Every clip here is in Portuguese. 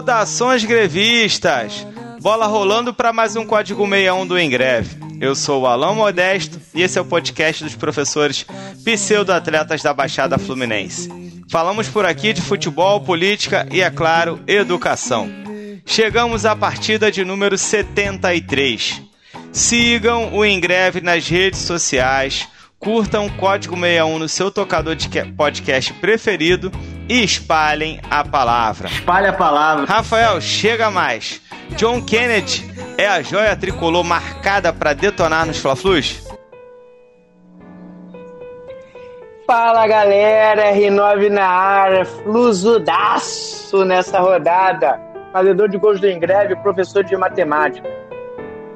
Saudações grevistas! Bola rolando para mais um Código 61 do Engreve. Eu sou o Alain Modesto e esse é o podcast dos professores pseudo-atletas da Baixada Fluminense. Falamos por aqui de futebol, política e, é claro, educação. Chegamos à partida de número 73. Sigam o Engreve nas redes sociais, curtam o Código 61 no seu tocador de podcast preferido e espalhem a palavra. Espalhe a palavra. Rafael, chega mais. John Kennedy é a joia tricolor marcada para detonar nos Fla-Flus? Fala galera, R9 na área, flusudaço nessa rodada. Fazedor de gols do Engreve, professor de matemática.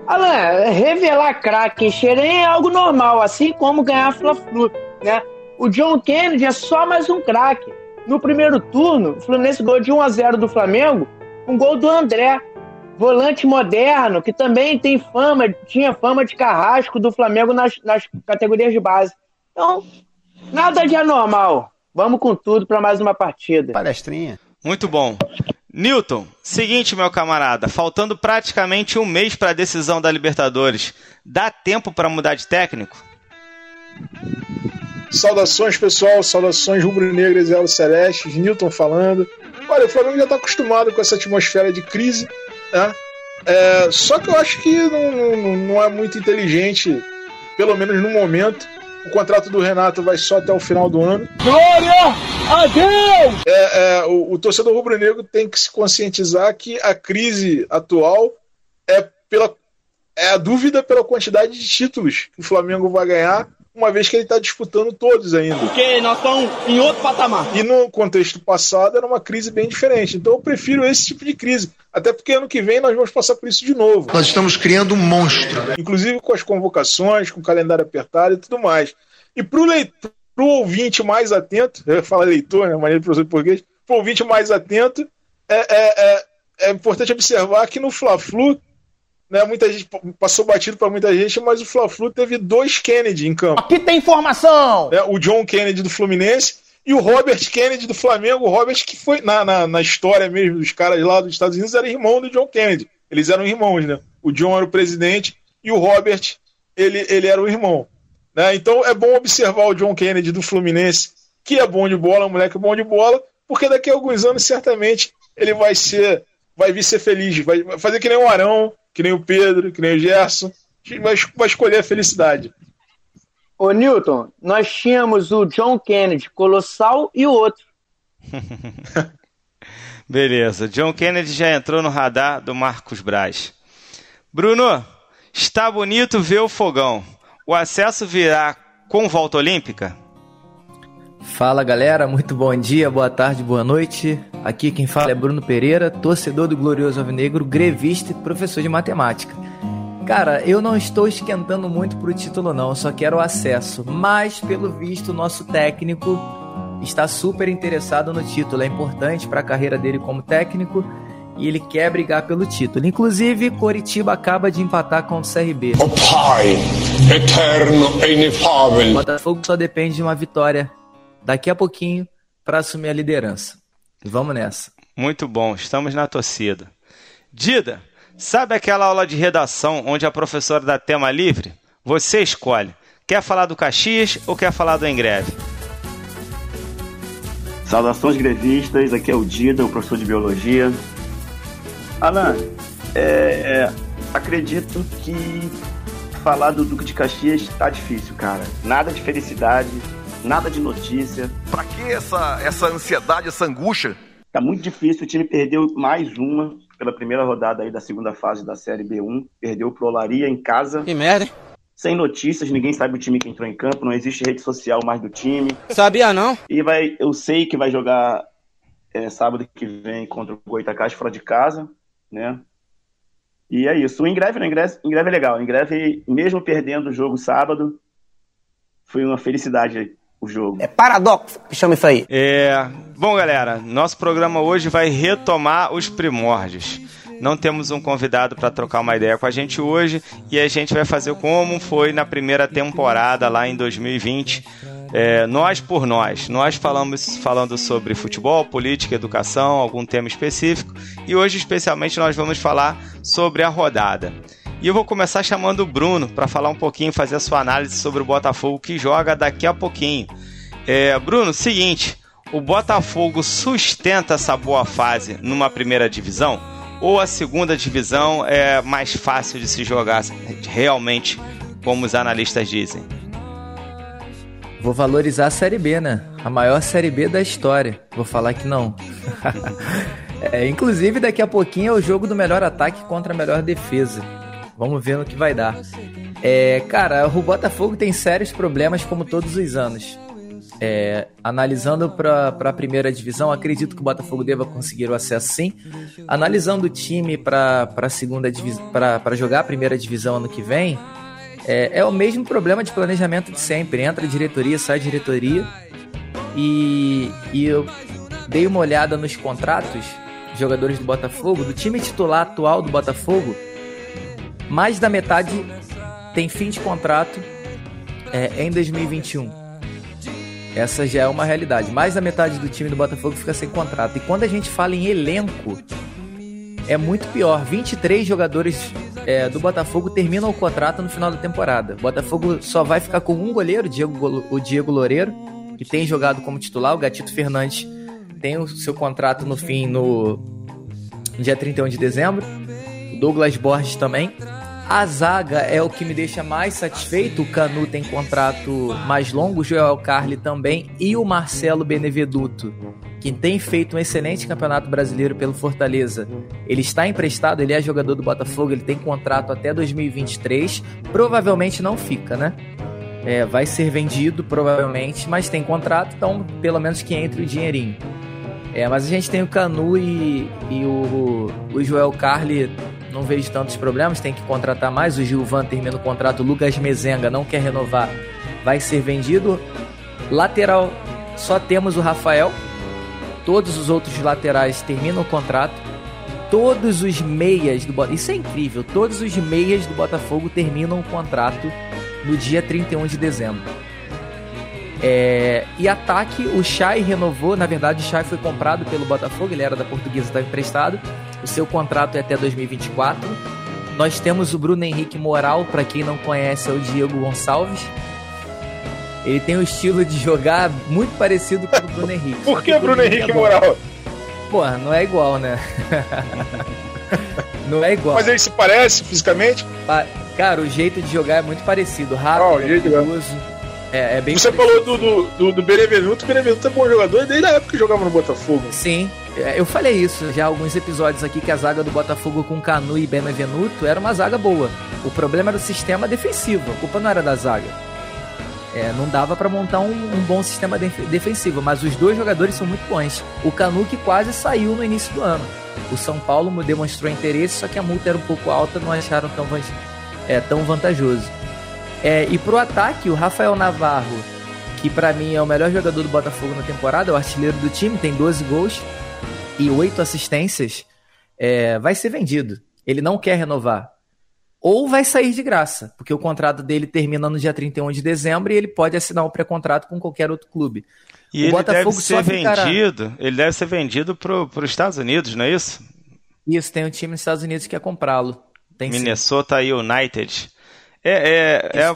Alan, revelar craque em Xerém é algo normal, assim como ganhar Fla-Flu, né? O John Kennedy é só mais um craque. No primeiro turno, o Fluminense ganhou de 1 a 0 do Flamengo, um gol do André, volante moderno, que também tem fama, tinha fama de carrasco do Flamengo nas, nas categorias de base. Então, nada de anormal. Vamos com tudo para mais uma partida. Palestrinha. Muito bom. Newton, seguinte, meu camarada, faltando praticamente um mês para a decisão da Libertadores, dá tempo para mudar de técnico? Saudações, pessoal, saudações rubro-negras e celestes, Newton falando. Olha, o Flamengo já está acostumado com essa atmosfera de crise né? É, só que eu acho que não, não, não é muito inteligente, pelo menos no momento. O contrato do Renato vai só até o final do ano. Glória a Deus! É, é, o, o torcedor rubro-negro tem que se conscientizar que a crise atual é pela é a dúvida pela quantidade de títulos que o Flamengo vai ganhar uma vez que ele está disputando todos ainda. Porque nós estamos em outro patamar. E no contexto passado era uma crise bem diferente. Então eu prefiro esse tipo de crise. Até porque ano que vem nós vamos passar por isso de novo. Nós estamos criando um monstro. Inclusive com as convocações, com o calendário apertado e tudo mais. E para o leitor, pro ouvinte mais atento, eu ia falar leitor, né? Maneira de professor de português, para o ouvinte mais atento, é, é, é, é importante observar que no Fla-Flu né, muita gente passou batido para muita gente, mas o Fla-Flu teve dois Kennedy em campo. Aqui tem informação! Né, o John Kennedy do Fluminense e o Robert Kennedy do Flamengo. O Robert que foi na, na, na, história mesmo dos caras lá dos Estados Unidos era irmão do John Kennedy. Eles eram irmãos, né? O John era o presidente e o Robert ele, ele era o irmão. Né? Então é bom observar o John Kennedy do Fluminense, que é bom de bola, um moleque bom de bola, porque daqui a alguns anos certamente ele vai ser, vai vir ser feliz, vai fazer que nem o Arão, que nem o Pedro, que nem o Gerson, vai, vai escolher a felicidade. Ô Newton, nós tínhamos o John Kennedy, colossal, e o outro. Beleza, John Kennedy já entrou no radar do Marcos Braz. Bruno, está bonito ver o fogão. O acesso virá com volta olímpica? Fala galera, muito bom dia, boa tarde, boa noite. Aqui quem fala é Bruno Pereira, torcedor do Glorioso Alvinegro, grevista e professor de matemática. Cara, eu não estou esquentando muito pro título não, só quero o acesso. Mas, pelo visto, o nosso técnico está super interessado no título. É importante para a carreira dele como técnico e ele quer brigar pelo título. Inclusive, Coritiba acaba de empatar com o CRB. O Pai, eterno e inefável. Botafogo só depende de uma vitória daqui a pouquinho para assumir a liderança. Vamos nessa. Muito bom, estamos na torcida. Dida, sabe aquela aula de redação onde a professora dá tema livre? Você escolhe. Quer falar do Caxias ou quer falar do Engreve? Saudações grevistas, aqui é o Dida, o professor de Biologia. Alan, é, é, acredito que falar do Duque de Caxias está difícil, cara. Nada de felicidade, nada de notícia. Pra que essa, essa ansiedade, essa angústia? Tá muito difícil, o time perdeu mais uma pela primeira rodada aí da segunda fase da Série B1. Perdeu pro Olaria em casa. Que merda, hein? Sem notícias, ninguém sabe o time que entrou em campo, não existe rede social mais do time. Sabia não? E vai, eu sei que vai jogar é, sábado que vem contra o Goitacás fora de casa, né? E é isso. O Ingreve, né? Ingreve, Ingreve é legal. O Ingreve, mesmo perdendo o jogo sábado, foi uma felicidade o jogo. É paradoxo que chama isso aí. É. Bom, galera, nosso programa hoje vai retomar os primórdios. Não temos um convidado para trocar uma ideia com a gente hoje e a gente vai fazer como foi na primeira temporada lá em 2020. É, nós por nós. Nós falamos falando sobre futebol, política, educação, algum tema específico. E hoje, especialmente, nós vamos falar sobre a rodada. E eu vou começar chamando o Bruno para falar um pouquinho, fazer a sua análise sobre o Botafogo que joga daqui a pouquinho. É, Bruno, seguinte, o Botafogo sustenta essa boa fase numa primeira divisão? Ou a segunda divisão é mais fácil de se jogar realmente, como os analistas dizem? Vou valorizar a Série B, né? A maior Série B da história. Vou falar que não. é, inclusive, daqui a pouquinho é o jogo do melhor ataque contra a melhor defesa. Vamos ver no que vai dar. É, cara, o Botafogo tem sérios problemas como todos os anos. É, analisando para a primeira divisão, acredito que o Botafogo deva conseguir o acesso sim. Analisando o time para segunda para jogar a primeira divisão ano que vem, é, é, o mesmo problema de planejamento de sempre. Entra diretoria, sai diretoria. E, e eu dei uma olhada nos contratos jogadores do Botafogo, do time titular atual do Botafogo, mais da metade tem fim de contrato é, em 2021. Essa já é uma realidade. Mais da metade do time do Botafogo fica sem contrato. E quando a gente fala em elenco, é muito pior. 23 jogadores é, do Botafogo terminam o contrato no final da temporada. O Botafogo só vai ficar com um goleiro, Diego, o Diego Loureiro, que tem jogado como titular. O Gatito Fernandes tem o seu contrato no fim no, dia 31 de dezembro. O Douglas Borges também. A zaga é o que me deixa mais satisfeito. O Canu tem contrato mais longo, o Joel Carli também e o Marcelo Beneveduto, que tem feito um excelente campeonato brasileiro pelo Fortaleza. Ele está emprestado, ele é jogador do Botafogo, ele tem contrato até 2023. Provavelmente não fica, né? É, vai ser vendido, provavelmente, mas tem contrato, então pelo menos que entre o dinheirinho. É, mas a gente tem o Canu e, e o, o Joel Carli não vejo tantos problemas, tem que contratar mais. O Gilvan termina o contrato, o Lucas Mezenga não quer renovar, vai ser vendido. Lateral, só temos o Rafael. Todos os outros laterais terminam o contrato. Todos os meias do Botafogo, isso é incrível, todos os meias do Botafogo terminam o contrato no dia 31 de dezembro. É, e ataque, o Chay renovou, na verdade o Chay foi comprado pelo Botafogo, ele era da Portuguesa, estava emprestado. O seu contrato é até 2024. Nós temos o Bruno Henrique Moral, para quem não conhece, é o Diego Gonçalves. Ele tem um estilo de jogar muito parecido com o Bruno Henrique. Por que, Bruno Henrique é Moral? Porra, não é igual, né? não é igual. Mas ele se parece fisicamente? Cara, o jeito de jogar é muito parecido. Rápido, oh, perigoso. É, é bem Você parecido. falou do, do, do Benevenuto. O Benevenuto é bom jogador desde a época que jogava no Botafogo. Sim, eu falei isso já alguns episódios aqui que a zaga do Botafogo com Canu e Benevenuto era uma zaga boa. O problema era o sistema defensivo, a culpa não era da zaga. É, não dava para montar um, um, bom sistema defensivo, mas os dois jogadores são muito bons. O Canu que quase saiu no início do ano. O São Paulo demonstrou interesse, só que a multa era um pouco alta, não acharam tão, é, tão vantajoso. É, e pro ataque, o Rafael Navarro, que para mim é o melhor jogador do Botafogo na temporada, é o artilheiro do time, tem 12 gols e oito assistências, é, vai ser vendido. Ele não quer renovar. Ou vai sair de graça, porque o contrato dele termina no dia 31 de dezembro e ele pode assinar um pré-contrato com qualquer outro clube. E o ele Botafogo deve ser vendido, ficará... ele deve ser vendido para os Estados Unidos, não é isso? Isso, tem um time nos Estados Unidos que quer comprá-lo. Minnesota sim. United. É, é, é,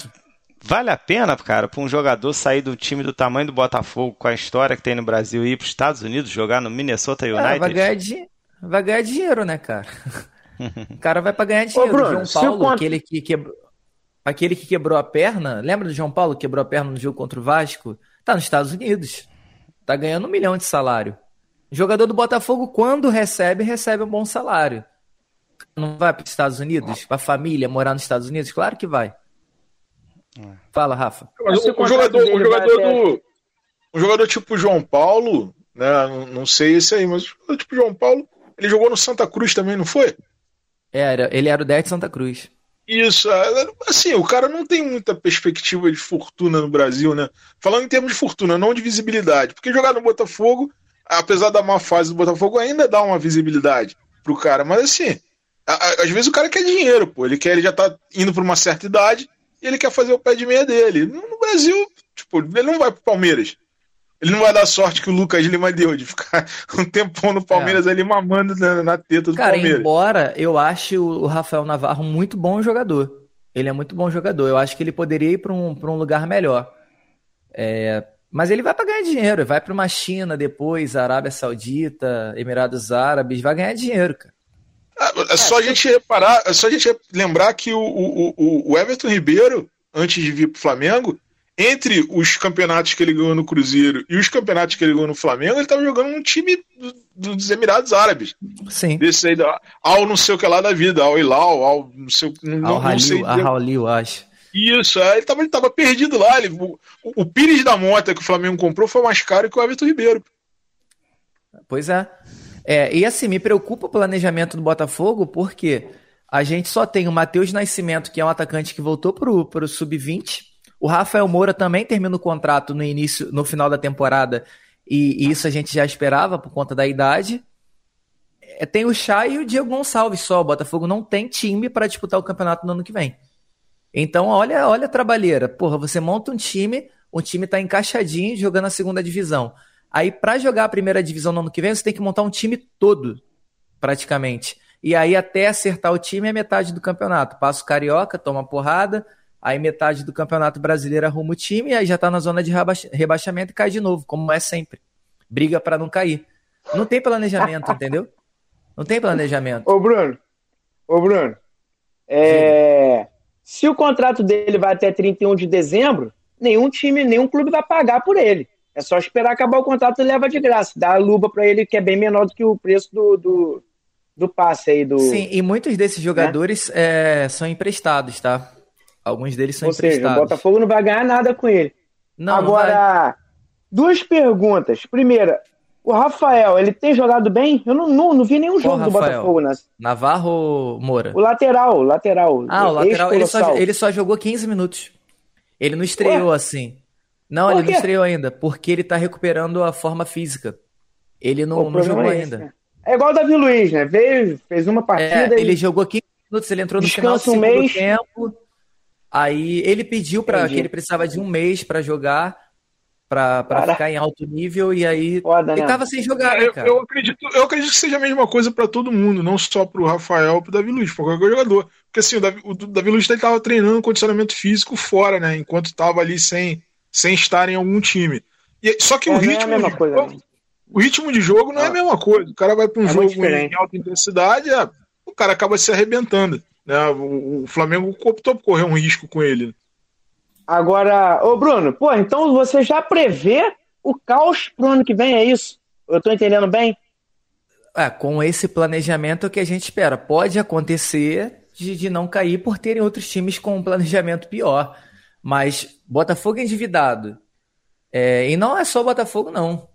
Vale a pena, cara, para um jogador sair do time do tamanho do Botafogo, com a história que tem no Brasil, e ir para os Estados Unidos jogar no Minnesota United? Ah, vai, ganhar di... vai ganhar dinheiro, né, cara? o cara vai para ganhar dinheiro. Ô, Bruno, João Paulo, conto... aquele que quebrou. Aquele que quebrou a perna, lembra do João Paulo que quebrou a perna no jogo contra o Vasco? Tá nos Estados Unidos. Tá ganhando um milhão de salário. O jogador do Botafogo, quando recebe, recebe um bom salário. Não vai para os Estados Unidos? Para a família morar nos Estados Unidos? Claro que vai. É. Fala, Rafa. Mas o, o jogador, o jogador do. Um jogador tipo João Paulo, né? Não, não sei esse aí, mas o jogador tipo João Paulo, ele jogou no Santa Cruz também, não foi? Era, ele era o 10 de Santa Cruz. Isso, é, assim, o cara não tem muita perspectiva de fortuna no Brasil, né? Falando em termos de fortuna, não de visibilidade. Porque jogar no Botafogo, apesar da má fase do Botafogo, ainda dá uma visibilidade pro cara. Mas assim, às vezes o cara quer dinheiro, pô. Ele quer, ele já tá indo pra uma certa idade, ele quer fazer o pé de meia dele. No Brasil, tipo, ele não vai pro Palmeiras. Ele não vai dar sorte que o Lucas Lima deu de ficar um tempão no Palmeiras é. ali mamando na, na, teta do Cara, Palmeiras. embora eu ache o Rafael Navarro muito bom jogador. Ele é muito bom jogador. Eu acho que ele poderia ir para um, um lugar melhor. É, mas ele vai para ganhar dinheiro. Vai para uma China depois, Arábia Saudita, Emirados Árabes. Vai ganhar dinheiro, cara. É, é só a gente reparar, é só a gente lembrar que o, o, o Everton Ribeiro, antes de vir para o Flamengo, entre os campeonatos que ele ganhou no Cruzeiro e os campeonatos que ele ganhou no Flamengo, ele estava jogando um time do, dos Emirados Árabes. Sim. Desse aí, ao não sei o que lá da vida, ao Hilal, ao não sei, não, ao não sei. Halil, acho. Isso, é, ele estava ele tava perdido lá. Ele, o, o Pires da Mota que o Flamengo comprou foi mais caro que o Everton Ribeiro. Pois é. É. E assim, me preocupa o planejamento do Botafogo, porque a gente só tem o Matheus Nascimento, que é um atacante que voltou para o Sub-20, o Rafael Moura também termina o contrato no início, no final da temporada, e, e isso a gente já esperava por conta da idade. É, tem o Chay e o Diego Gonçalves só. O Botafogo não tem time para disputar o campeonato no ano que vem. Então, olha, olha a trabalheira. Porra, você monta um time, o time está encaixadinho jogando a segunda divisão. Aí, para jogar a primeira divisão no ano que vem, você tem que montar um time todo, praticamente. E aí, até acertar o time, é metade do campeonato. Passa o Carioca, toma porrada, aí metade do Campeonato Brasileiro arruma o time, e aí já tá na zona de rebaixamento e cai de novo, como é sempre. Briga para não cair. Não tem planejamento, entendeu? Não tem planejamento. Ô, Bruno, ô, Bruno, é... se o contrato dele vai até 31 de dezembro, nenhum time, nenhum clube vai pagar por ele. É só esperar acabar o contrato e leva de graça. Dá a luva para ele, que é bem menor do que o preço do, do, do passe aí do. Sim, e muitos desses jogadores né? é, são emprestados, tá? Alguns deles são Ou emprestados. Seja, o Botafogo não vai ganhar nada com ele. Não, Agora, não duas perguntas. Primeira, o Rafael, ele tem jogado bem? Eu não, não, não vi nenhum jogo do Botafogo. Né? Navarro ou Moura? O lateral, o lateral. Ah, o lateral, ele só, ele só jogou 15 minutos. Ele não estreou Ué? assim. Não, ele não estreou ainda, porque ele tá recuperando a forma física. Ele não, não jogou é ainda. Né? É igual o Davi Luiz, né? Veio, fez uma partida. É, ele jogou 15 minutos, ele entrou no final do segundo mês. tempo Aí ele pediu para que ele precisava de um mês para jogar, para ficar em alto nível, e aí Foda, ele né? tava sem jogar, né, cara? Eu, eu, acredito, eu acredito que seja a mesma coisa para todo mundo, não só pro Rafael, pro Davi Luiz, para qualquer jogador. Porque assim, o Davi, o Davi Luiz ele tava treinando condicionamento físico fora, né? Enquanto tava ali sem, sem estar em algum time. E, só que é, o ritmo. É coisa, jogo, né? o ritmo de jogo não é a mesma coisa. O cara vai para um é jogo em alta intensidade, é, o cara acaba se arrebentando. Né? O, o Flamengo optou por correr um risco com ele. Agora, ô Bruno, pô, então você já prevê o caos pro ano que vem, é isso? Eu tô entendendo bem? É, com esse planejamento que a gente espera. Pode acontecer de, de não cair por terem outros times com um planejamento pior. Mas Botafogo é endividado. É, e não é só Botafogo, não.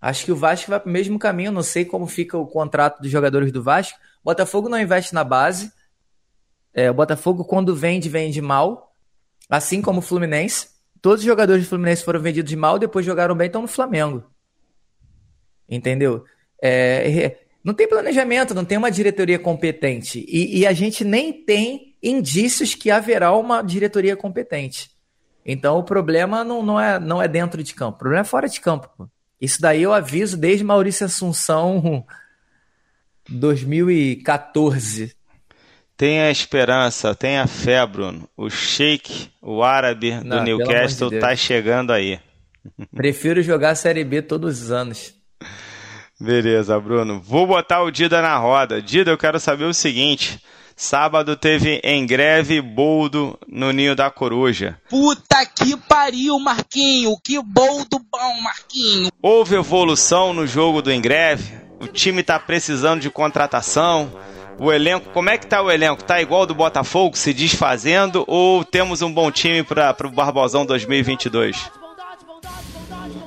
Acho que o Vasco vai para o mesmo caminho. Não sei como fica o contrato dos jogadores do Vasco. Botafogo não investe na base. É, o Botafogo, quando vende, vende mal, assim como o Fluminense. Todos os jogadores do Fluminense foram vendidos mal, depois jogaram bem, estão no Flamengo. Entendeu? É, é, não tem planejamento, não tem uma diretoria competente. E, e, a gente nem tem indícios que haverá uma diretoria competente. Então o problema não, não, é, não é dentro de campo, o problema é fora de campo. Pô. Isso daí eu aviso desde Maurício Assunção 2014. Tenha esperança, tenha fé, Bruno. O Sheik, o árabe do Não, Newcastle, de tá chegando aí. Prefiro jogar a Série B todos os anos. Beleza, Bruno. Vou botar o Dida na roda. Dida, eu quero saber o seguinte. Sábado teve em greve boldo no Ninho da Coruja. Puta que pariu, Marquinho! Que boldo bom, Marquinho! Houve evolução no jogo do Engreve? O time tá precisando de contratação? O elenco, como é que tá o elenco? Tá igual do Botafogo, se desfazendo, ou temos um bom time para o Barbosão 2022?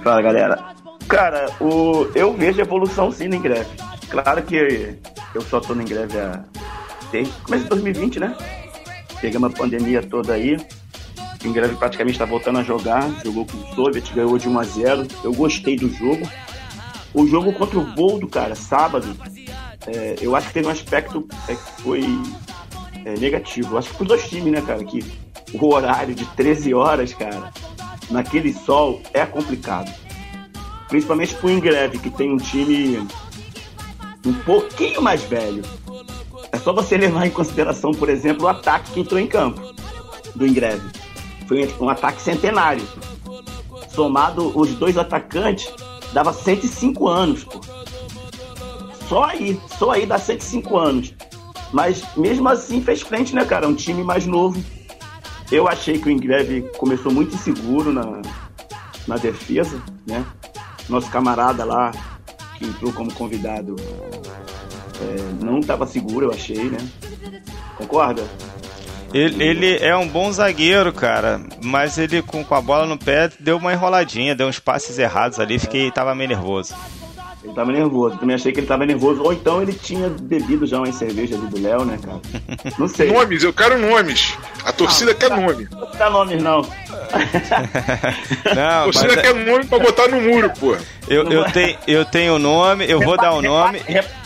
Fala galera. Cara, o, eu vejo evolução sim em greve. Claro que eu só tô em greve há, desde começo de 2020, né? Pegamos a pandemia toda aí. O greve praticamente está voltando a jogar. Jogou com o Soviet, ganhou de 1 a 0 Eu gostei do jogo. O jogo contra o Voldo, cara, sábado, é, eu acho que teve um aspecto é, que foi é, negativo. Acho que os dois times, né, cara, que o horário de 13 horas, cara, naquele sol é complicado. Principalmente pro Ingreve, que tem um time um pouquinho mais velho. É só você levar em consideração, por exemplo, o ataque que entrou em campo do Ingreve. Foi um ataque centenário. Somado os dois atacantes, dava 105 anos, pô. Só aí, só aí dá 105 anos. Mas mesmo assim fez frente, né, cara? Um time mais novo. Eu achei que o Ingreve começou muito inseguro na, na defesa, né? Nosso camarada lá, que entrou como convidado, é, não estava seguro, eu achei, né? Concorda? Ele, ele, é um bom zagueiro, cara, mas ele com, com a bola no pé deu uma enroladinha, deu uns passes errados ali, fiquei tava meio nervoso. Ele tava nervoso, também achei que ele tava nervoso, ou então ele tinha bebido já uma cerveja ali do Léo, né, cara? Não sei. Nomes, eu quero nomes. A torcida quer nome. Não dá nomes, não. Não, A torcida mas quer nome pra botar no muro, pô. eu, eu, tenho, eu tenho o nome, eu vou dar o nome. Repare, repare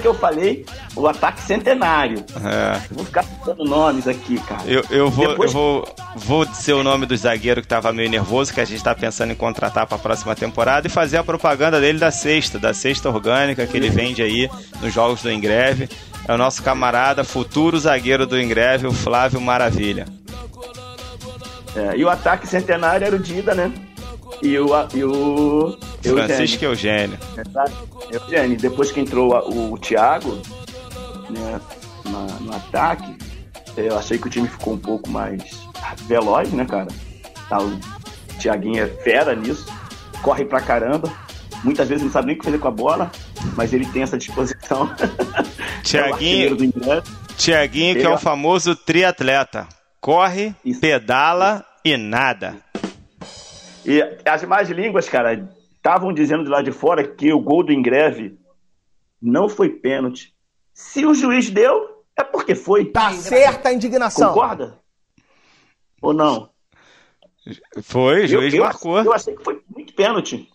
que eu falei o ataque centenário. É. Vou ficar dando nomes aqui, cara. Eu, eu, vou, Depois- eu vou, vou dizer o nome do zagueiro que tava meio nervoso, que a gente tá pensando em contratar pra próxima temporada e fazer a propaganda dele da sexta, da sexta orgânica que ele vende aí nos jogos do Ingreve. É o nosso camarada, futuro zagueiro do Ingreve, o Flávio Maravilha. É, e o ataque centenário era o Dida, né? E o. E o Francisco Eugênio. Exato. Eugênio. Depois que entrou a- o, Thiago né, na- no ataque, eu achei que o time ficou um pouco mais veloz, né, cara? Tá, o Thiaguinho é fera nisso, corre pra caramba. Muitas vezes não sabe nem o que fazer com a bola, mas ele tem essa disposição. É o Tiaguinho, Ingreve. Tiaguinho que é o famoso triatleta. Corre, Isso. pedala e nada. E as más línguas, cara, estavam dizendo de lá de fora que o gol do Ingreve não foi pênalti. Se o juiz deu, é porque foi. Tá certa a indignação. Concorda? Ou não? Foi, o juiz eu, eu, marcou. Eu achei que foi muito pênalti.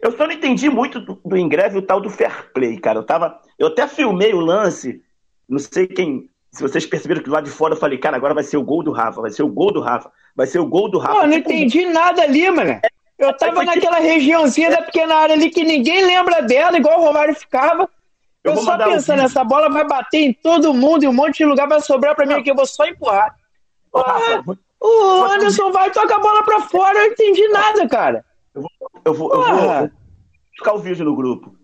Eu só não entendi muito do, do Ingreve o tal do fair play, cara. Eu tava. Eu até filmei o lance. Não sei quem. Se vocês perceberam que lá de fora eu falei, cara, agora vai ser o gol do Rafa, vai ser o gol do Rafa, vai ser o gol do Rafa. Não Tipo, entendi nada ali, mano. Eu tava naquela regiãozinha da pequena área ali que ninguém lembra dela, igual o Romário ficava. Eu Eu, só um pensando, vídeo. essa bola vai bater em todo mundo e um monte de lugar vai sobrar pra mim aqui, eu vou só empurrar. Ô, Rafa, O Anderson vai e toca a bola pra fora, eu não entendi nada, cara. Eu vou, eu vou, eu vou, Porra. vou buscar o vídeo no grupo.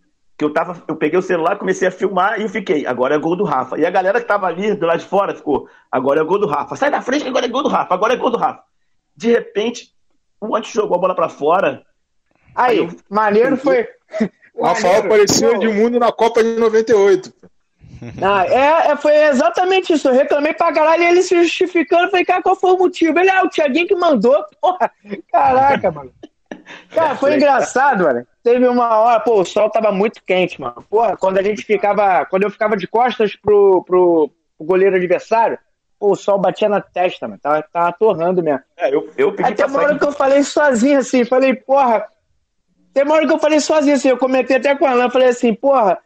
Que eu tava, eu peguei o celular, comecei a filmar e eu fiquei, agora é gol do Rafa. E a galera que tava ali do lado de fora ficou, agora é gol do Rafa. Sai da frente que agora é gol do Rafa, agora é gol do Rafa. De repente, o antes jogou a bola pra fora. Aí, eu- maneiro foi. O Rafael apareceu Pô, Edmundo na Copa de 98. Ah, é, é, foi exatamente isso. Eu reclamei pra caralho e ele se justificando. Falei, cara, qual foi o motivo? Ele, ah, o Thiaguinho que mandou. Porra, caraca, mano. Cara, foi engraçado, mano. Teve uma hora, pô, o sol tava muito quente, mano. Porra, quando a gente ficava. Quando eu ficava de costas pro, pro, pro goleiro adversário, pô, o sol batia na testa, mano. Tava, tava torrando mesmo. É, eu, eu pedi Até pra uma hora que eu falei sozinho assim, falei, porra. Tem uma hora que eu falei sozinho assim, eu comentei até com a Alan, falei assim, porra,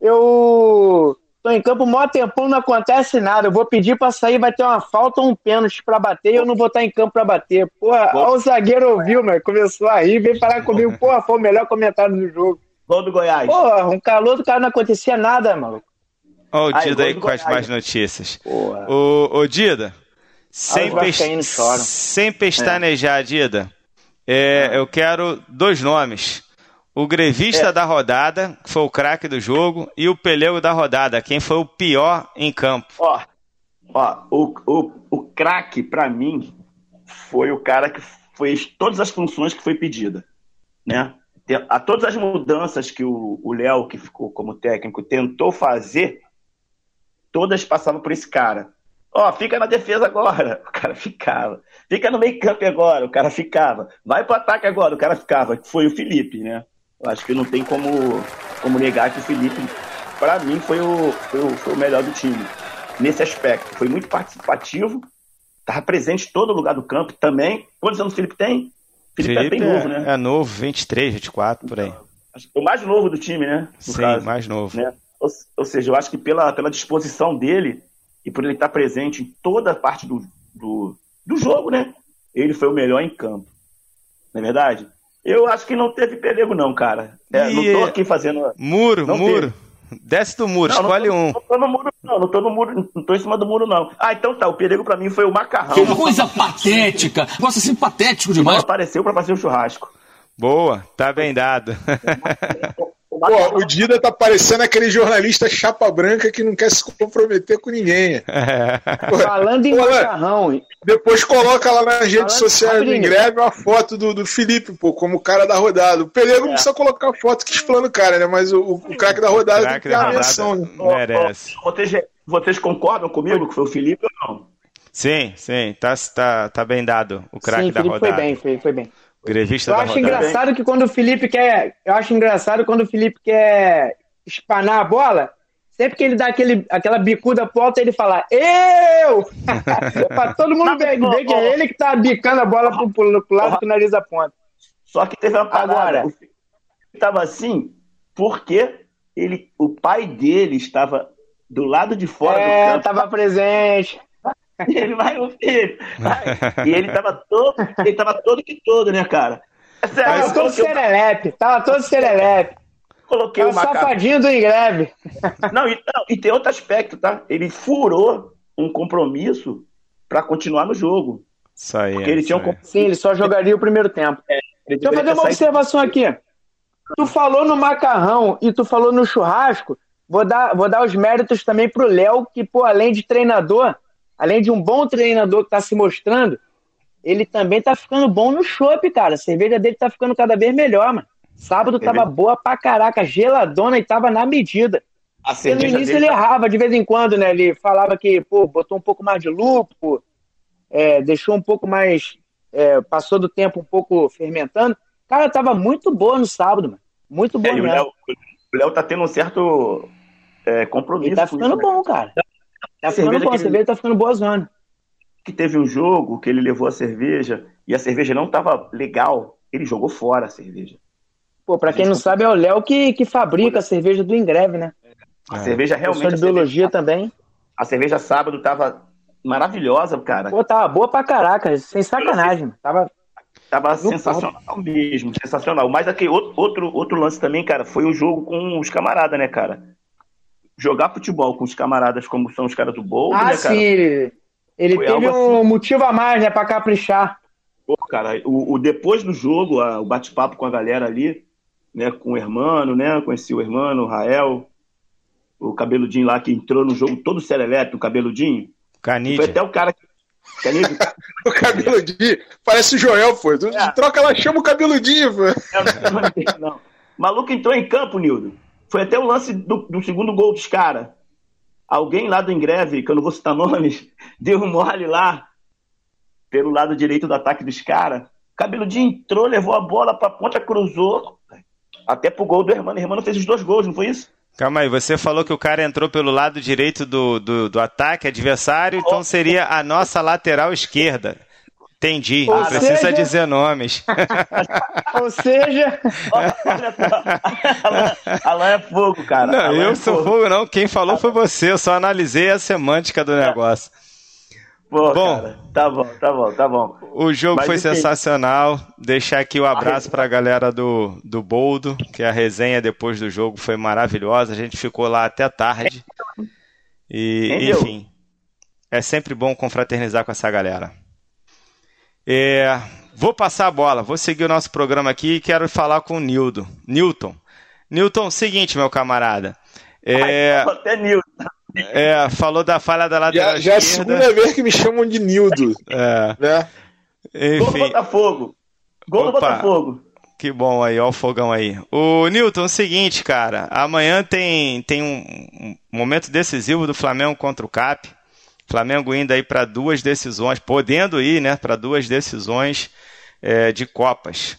eu tô em campo mó tempão, não acontece nada. Eu vou pedir pra sair, vai ter uma falta ou um pênalti pra bater e eu não vou estar em campo pra bater. Porra, Bom. ó, o zagueiro ouviu, mano, começou a rir, veio falar comigo, porra, foi o melhor comentário do jogo. Gol do Goiás. Porra, um calor do cara não acontecia nada, mano. Ó, o Aí, Dida aí do com as mais notícias. Porra. Ô, ô Dida, sem, pes- choram. sem pestanejar, Dida, é, eu quero dois nomes. O grevista É. da rodada, que foi o craque do jogo, e o pelego da rodada, quem foi o pior em campo. Ó, ó, o, o, o craque, pra mim, foi o cara que fez todas as funções que foi pedida, né? A todas as mudanças que o Léo, que ficou como técnico, tentou fazer, todas passavam por esse cara. Ó, fica na defesa agora, o cara ficava. Fica no meio campo agora, o cara ficava. Vai pro ataque agora, o cara ficava. Foi o Felipe, né? Eu acho que não tem como, como negar que o Felipe, pra mim, foi o, foi o, foi o melhor do time nesse aspecto. Foi muito participativo, estava presente em todo lugar do campo também. Quantos anos o Felipe tem? O Felipe, é bem novo, né? é novo, 23, 24, por aí. É O mais novo do time, né? Sim, caso, mais novo. né? Ou, ou seja, eu acho que pela, pela disposição dele e por ele estar presente em toda a parte do, do, do jogo, né? Ele foi o melhor em campo. Não é verdade? Eu acho que não teve pelego, não, cara. É, não tô aqui fazendo. Muro, Não muro. Desce do muro, Não, não escolhe tô, um. Não tô no muro, não. Não tô no muro, não tô em cima do muro, não. Ah, então tá. O perigo pra mim foi o macarrão. Que coisa patética. Gosta assim patético Não demais. apareceu pra fazer o churrasco. Boa, tá bem dado. O Pô, o Dida tá parecendo aquele jornalista chapa branca que não quer se comprometer com ninguém. Pô, Falando em Pô, macarrão, Depois coloca lá nas redes sociais do. Ingreve uma foto do, do Felipe, pô, como cara da rodada. O Pelego É. não precisa colocar a foto que explana o cara, né? Mas o, o, craque da rodada tem Craque que ter a menção, né? Ó, ó, merece. Vocês, vocês concordam comigo que foi o Felipe ou não? Sim, sim, tá, tá, tá bem dado o craque sim, da Felipe rodada. foi bem, foi, foi bem. Grevista Eu da acho rodada. engraçado que quando o Felipe quer. Eu acho engraçado quando o Felipe quer espanar a bola, sempre que ele dá aquele, aquela bicuda pro alto, ele fala, eu! pra todo mundo ver, ver que é ele que tá bicando a bola pro, pro, pro lado que o nariz aponta. Só que teve uma parada. Agora. O Felipe tava assim porque ele, o pai dele estava do lado de fora É, do campo. tava presente. E ele vai, o Felipe. vai. E ele tava todo, ele tava todo que todo, né, cara? É sério, Tava todo serelepe, tava todo serelepe. coloquei Tava o macaco. safadinho do Ingreve. Não e, não, e tem outro aspecto, tá? Ele furou um compromisso pra continuar no jogo. Isso aí. Porque ele tinha um compromisso. Sim, ele só jogaria o primeiro tempo. Ele Deixa eu fazer uma observação aqui. Tu falou no macarrão e tu falou no churrasco. Vou dar, vou dar os méritos também pro Léo, que, pô, além de treinador, além de um bom treinador que tá se mostrando, ele também tá ficando bom no chopp, cara. A cerveja dele tá ficando cada vez melhor, mano. Sábado tava Cerveja- boa pra caraca, geladona e tava na medida. A Porque no cerveja início ele tá- errava de vez em quando, né? Ele falava que, pô, botou um pouco mais de lúpulo, é, deixou um pouco mais. é, passou do tempo um pouco fermentando. Cara, tava muito boa no sábado, mano. Muito É, boa o mesmo. Léo, o Léo tá tendo um certo é, compromisso. Ele tá ficando isso, né? bom, cara. Tá A ficando bom, a cerveja tá ficando boa zona. que teve um jogo que ele levou a cerveja e a cerveja não tava legal, ele jogou fora a cerveja. Pô, pra quem não sabe, é o Léo que, que fabrica a cerveja do Ingreve, né? A É. cerveja Professor realmente. de A biologia cerveja, também. a cerveja sábado tava maravilhosa, cara. Pô, tava boa pra caraca, sem sacanagem. Tava Tava sensacional mesmo, sensacional. Mas aqui, outro, outro lance também, cara, foi o jogo com os camaradas, né, cara? Jogar futebol com os camaradas como são os caras do Bowl, Ah, né, cara? sim, ele, ele Foi teve um assim. motivo a mais, né, pra caprichar. Pô, cara, o, o depois do jogo, a- o bate-papo com a galera ali, né, com o Hermano, né, conheci o Hermano, o Rael, o cabeludinho lá que entrou no jogo todo serelepe, o cabeludinho. Foi Canídia. até o cara que. O cabeludinho. Parece o Joel, pô. Tu É. troca lá, chama o cabeludinho, pô. eu não não. O maluco entrou em campo, Nildo. Foi até o lance do, do segundo gol dos caras. Alguém lá do Ingreve, que eu não vou citar nomes, deu um mole lá pelo lado direito do ataque dos caras. Cabeludinho entrou, levou a bola pra ponta, cruzou. Até pro gol do Hermano. Hermano fez os dois gols, não foi isso? Calma aí, você falou que o cara entrou pelo lado direito do, do, do ataque adversário, então seria a nossa lateral esquerda. Entendi, não Ou precisa seja- dizer nomes. Ou seja, Olha só. Alan, é fogo, cara. Não, Alan eu é sou fogo não, quem falou foi você, eu só analisei a semântica do negócio. Pô, Bom. cara, tá bom, tá bom, tá bom. O jogo Mas, foi enfim. sensacional. Deixar aqui o abraço para a galera do, do Boldo, que a resenha depois do jogo foi maravilhosa. A gente ficou lá até tarde. E, Entendeu? enfim, é sempre bom confraternizar com essa galera. É, vou passar a bola, vou seguir o nosso programa aqui e quero falar com o Nildo. Newton. Newton, seguinte, meu camarada. É, Até Nildo. é, falou da falha da lateral Já, já é a segunda vez que me chamam de Nildo, É, né? Gol do enfim, Botafogo. Gol do. Botafogo. Que bom aí, ó o fogão aí. O Newton, é o seguinte, cara, amanhã tem, tem um, um momento decisivo do Flamengo contra o CAP. Flamengo indo aí para duas decisões, podendo ir, né, para duas decisões é, de Copas.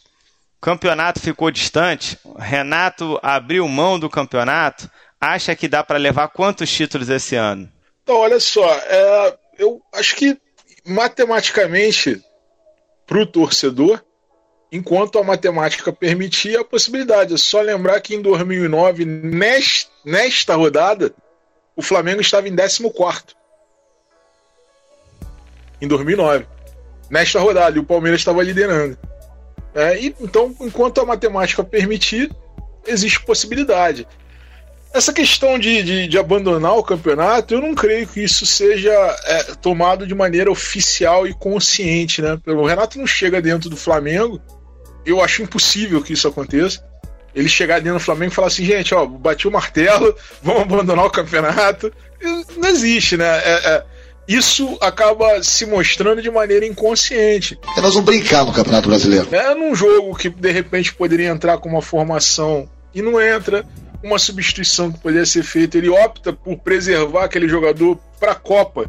O campeonato ficou distante. Renato abriu mão do campeonato. Acha que dá para levar quantos títulos esse ano? Então, olha só, é, eu acho que matematicamente, para o torcedor, enquanto a matemática permitia a possibilidade. É só lembrar que em 2009, nesta, nesta rodada, o Flamengo estava em 14. Em 2009. Nesta rodada, o Palmeiras estava liderando. É, e, então, enquanto a matemática permitir, existe possibilidade. Essa questão de, de, de, abandonar o campeonato, eu não creio que isso seja é, tomado de maneira oficial e consciente, né? O Renato não chega dentro do Flamengo, eu acho impossível que isso aconteça. Ele chegar dentro do Flamengo e falar assim, gente, ó, bati o martelo, vamos abandonar o campeonato. Não existe, né? É, é, isso acaba se mostrando de maneira inconsciente. Porque nós vamos brincar no Campeonato Brasileiro. É num jogo que de repente poderia entrar com uma formação e não entra uma substituição que poderia ser feita, ele opta por preservar aquele jogador para a Copa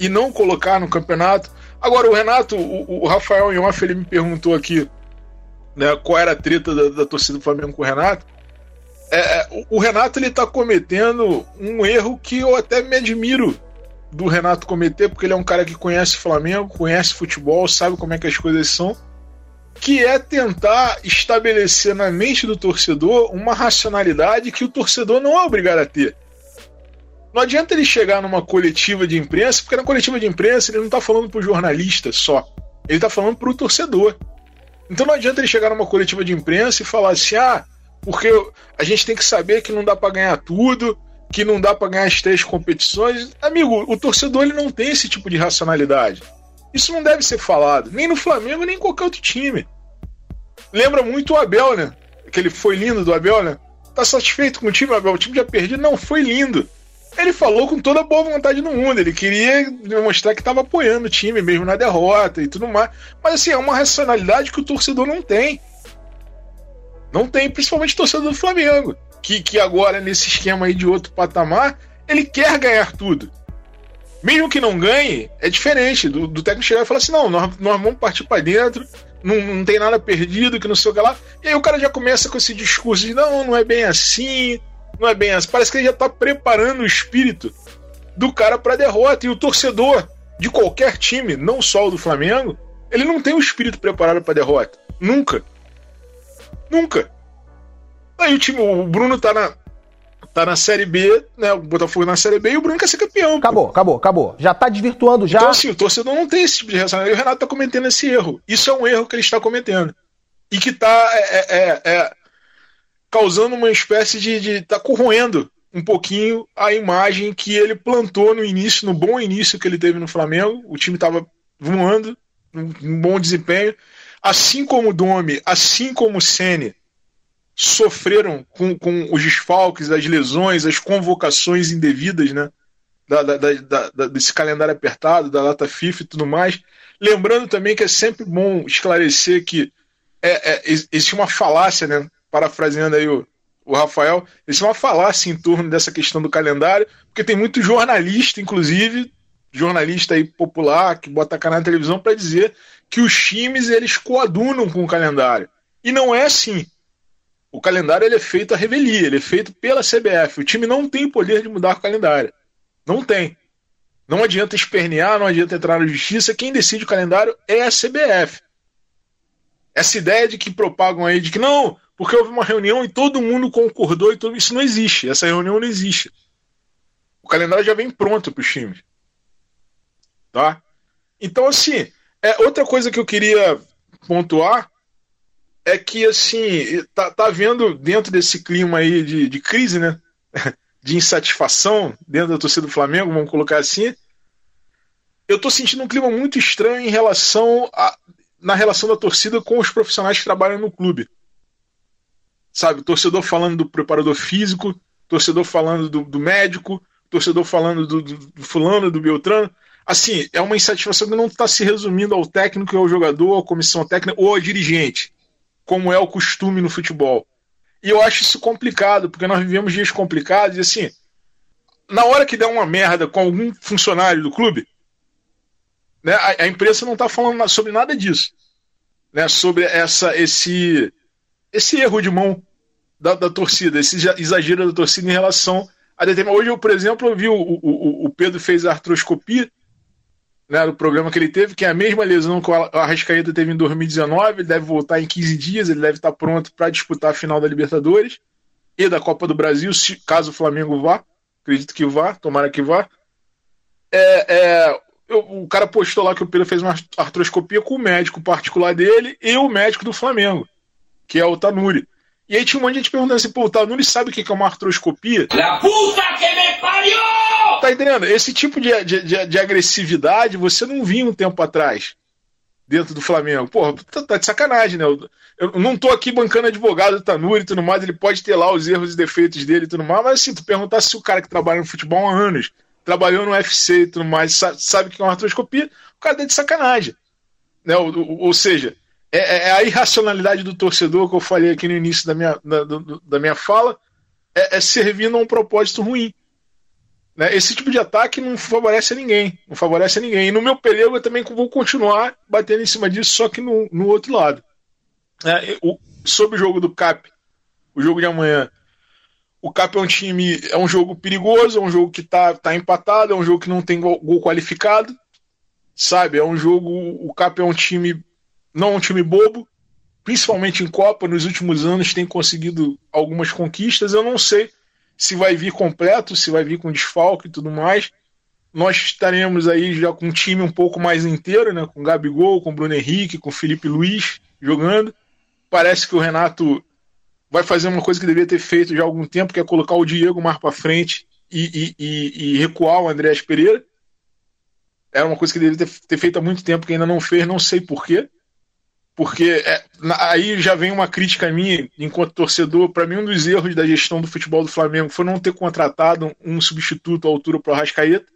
e não colocar no campeonato. Agora, o Renato, o, o Rafael Ioff, ele me perguntou aqui né, qual era a treta da, da torcida do Flamengo com o Renato. É, é o Renato ele está cometendo um erro que eu até me admiro do Renato cometer, porque ele é um cara que conhece Flamengo, conhece futebol, sabe como é que as coisas são que é tentar estabelecer na mente do torcedor uma racionalidade que o torcedor não é obrigado a ter. Não adianta ele chegar numa coletiva de imprensa, porque na coletiva de imprensa ele não está falando para o jornalista só, ele está falando para o torcedor. Então não adianta ele chegar numa coletiva de imprensa e falar assim: ah, porque a gente tem que saber que não dá para ganhar tudo, que não dá para ganhar as três competições. Amigo, o torcedor ele não tem esse tipo de racionalidade. Isso não deve ser falado, nem no Flamengo, nem em qualquer outro time. Lembra muito o Abel, né? Aquele foi lindo do Abel, né? Tá satisfeito com o time, Abel? O time já perdido? Não, foi lindo. Ele falou com toda a boa vontade do mundo. Ele queria demonstrar que estava apoiando o time, mesmo na derrota e tudo mais. Mas assim, é uma racionalidade que o torcedor não tem. Não tem, principalmente o torcedor do Flamengo. Que, que agora, nesse esquema aí de outro patamar, ele quer ganhar tudo mesmo que não ganhe, é diferente do, do técnico chegar e falar assim: não, nós, nós vamos partir para dentro, não, não tem nada perdido, que não sei o que lá. E aí o cara já começa com esse discurso de: não, não é bem assim, não é bem assim. Parece que ele já tá preparando o espírito do cara para derrota. E o torcedor de qualquer time, não só o do Flamengo, ele não tem o espírito preparado para derrota. Nunca. Nunca. Aí o time, o Bruno tá na, tá na Série B, né? O Botafogo na Série B e o Bruno quer ser campeão. Acabou, pô. acabou, acabou. Já tá desvirtuando já. Então, assim, o torcedor não tem esse tipo de reação. E o Renato tá cometendo esse erro. Isso é um erro que ele está cometendo. E que tá é, é, é, é causando uma espécie de, de. tá corroendo um pouquinho a imagem que ele plantou no início, no bom início que ele teve no Flamengo. O time tava voando, um bom desempenho. Assim como o Domi, assim como o Sene sofreram com, com os desfalques, as lesões, as convocações indevidas, né? Da, da, da, da, desse calendário apertado, da data FIFA e tudo mais. Lembrando também que é sempre bom esclarecer que é, é, existe uma falácia, né? Parafraseando aí o, o Rafael, existe uma falácia em torno dessa questão do calendário, porque tem muito jornalista, inclusive, jornalista aí popular, que bota a cara na televisão para dizer que os times eles coadunam com o calendário. E não é assim. O calendário ele é feito a revelia, ele é feito pela CBF. O time não tem poder de mudar o calendário. Não tem. Não adianta espernear, não adianta entrar na justiça. Quem decide o calendário é a CBF. Essa ideia de que propagam aí de que não, porque houve uma reunião e todo mundo concordou e tudo isso não existe. Essa reunião não existe. O calendário já vem pronto para os times. Tá? Então, assim, é outra coisa que eu queria pontuar é que, assim, tá, tá vendo dentro desse clima aí de, de crise, né? De insatisfação dentro da torcida do Flamengo, vamos colocar assim. Eu tô sentindo um clima muito estranho em relação a, na relação da torcida com os profissionais que trabalham no clube. Sabe, torcedor falando do preparador físico, torcedor falando do, do médico, torcedor falando do, do, do, fulano, do Beltrano. Assim, é uma insatisfação que não está se resumindo ao técnico, ao jogador, à comissão técnica ou ao dirigente como é o costume no futebol. E eu acho isso complicado, porque nós vivemos dias complicados e assim, na hora que der uma merda com algum funcionário do clube, né, a, a imprensa não está falando sobre nada disso. Né, sobre essa, esse, esse erro de mão da, da torcida, esse exagero da torcida em relação a determinado. Hoje, eu, por exemplo, eu vi o, o, o Pedro fez a artroscopia né, do problema que ele teve, que é a mesma lesão que o Arrascaeta teve em 2019, ele deve voltar em 15 dias, ele deve estar pronto para disputar a final da Libertadores e da Copa do Brasil, se, caso o Flamengo vá, acredito que vá, tomara que vá. É, é, eu, o cara postou lá que o Pedro fez uma artroscopia com o médico particular dele e o médico do Flamengo, que é o Tanuri. E aí tinha um monte de gente perguntando assim, pô, o Tanuri sabe o que é uma artroscopia? La puta que me pariu! Tá entendendo? Esse tipo de, de, de, de agressividade você não vinha um tempo atrás dentro do Flamengo. Porra, tá, tá de sacanagem, né? Eu, eu, não tô aqui bancando advogado do Tanuri e tudo mais, ele pode ter lá os erros e defeitos dele e tudo mais, mas assim, tu perguntar se o cara que trabalha no futebol há anos, trabalhou no UFC e tudo mais, sabe, sabe o que é uma artroscopia, o cara tá de sacanagem. Né? Ou, ou, ou seja, é, é, a irracionalidade do torcedor que eu falei aqui no início da minha, da, da minha fala, é, é servindo a um propósito ruim. Né? Esse tipo de ataque não favorece a ninguém. Não favorece a ninguém. E no meu período eu também vou continuar batendo em cima disso, só que no, no outro lado. É, o, sobre o jogo do CAP, o jogo de amanhã. O CAP é um time, é um jogo perigoso, é um jogo que tá, tá empatado, é um jogo que não tem gol, gol qualificado. Sabe? É um jogo. O CAP é um time. Não é um time bobo, principalmente em Copa, nos últimos anos tem conseguido algumas conquistas. Eu não sei se vai vir completo, se vai vir com desfalque e tudo mais. Nós estaremos aí já com um time um pouco mais inteiro, né? Com Gabigol, com Bruno Henrique, com Felipe Luiz jogando. Parece que o Renato vai fazer uma coisa que deveria ter feito já há algum tempo, que é colocar o Diego mais para frente e, e, e, e, recuar o Andrés Pereira. Era uma coisa que deveria ter, ter feito há muito tempo que ainda não fez, não sei porquê porque é, aí já vem uma crítica minha, enquanto torcedor. Para mim, um dos erros da gestão do futebol do Flamengo foi não ter contratado um substituto à altura para o Arrascaeta.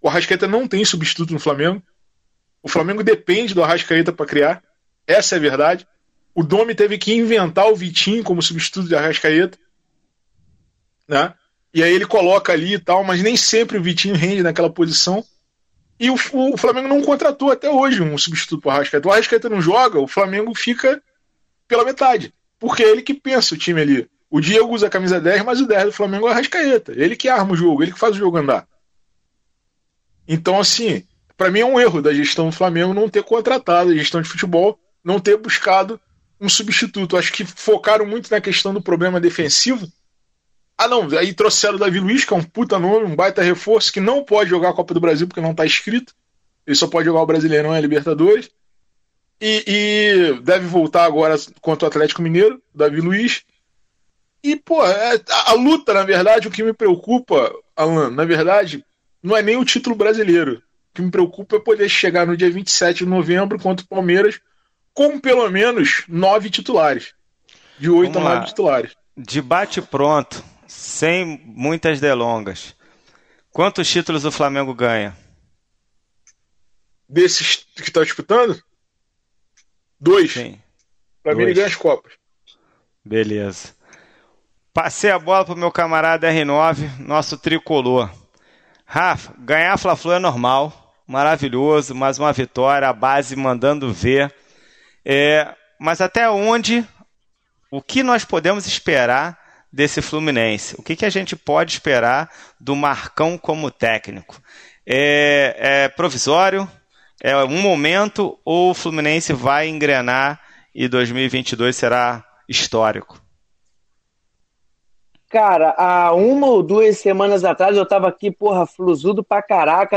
O Arrascaeta não tem substituto no Flamengo. O Flamengo depende do Arrascaeta para criar. Essa é a verdade. O Domi teve que inventar o Vitinho como substituto de Arrascaeta. Né? E aí ele coloca ali e tal, mas nem sempre o Vitinho rende naquela posição. E o, o, Flamengo não contratou até hoje um substituto para o Arrascaeta. O Arrascaeta não joga, o Flamengo fica pela metade. Porque é ele que pensa o time ali. O Diego usa a camisa 10, mas o 10 do Flamengo é o Arrascaeta. Ele que arma o jogo, ele que faz o jogo andar. Então, assim, para mim é um erro da gestão do Flamengo não ter contratado, a gestão de futebol, não ter buscado um substituto. Acho que focaram muito na questão do problema defensivo ah, não, aí trouxeram o Davi Luiz, que é um puta nome, um baita reforço, que não pode jogar a Copa do Brasil porque não tá escrito. Ele só pode jogar o Brasileirão e a Libertadores. E, e, deve voltar agora contra o Atlético Mineiro, Davi Luiz. E, pô, é, a, a, luta, na verdade, o que me preocupa, Alan, na verdade, não é nem o título brasileiro. O que me preocupa é poder chegar no dia 27 de novembro contra o Palmeiras com pelo menos nove titulares. De oito a nove titulares. Debate pronto sem muitas delongas. Quantos títulos o Flamengo ganha? Desses que está disputando? Dois. Sim. Para mim, ele ganha as Copas. Beleza. Passei a bola pro meu camarada R9, nosso tricolor. Rafa, ganhar Fla-Flu é normal, maravilhoso, mais uma vitória, a base mandando ver. É, mas até onde, o que nós podemos esperar desse Fluminense? O que, que a gente pode esperar do Marcão como técnico? É, é provisório? É um momento ou o Fluminense vai engrenar e 2022 será histórico? Cara, há uma ou duas semanas atrás eu tava aqui, porra, flusudo pra caraca.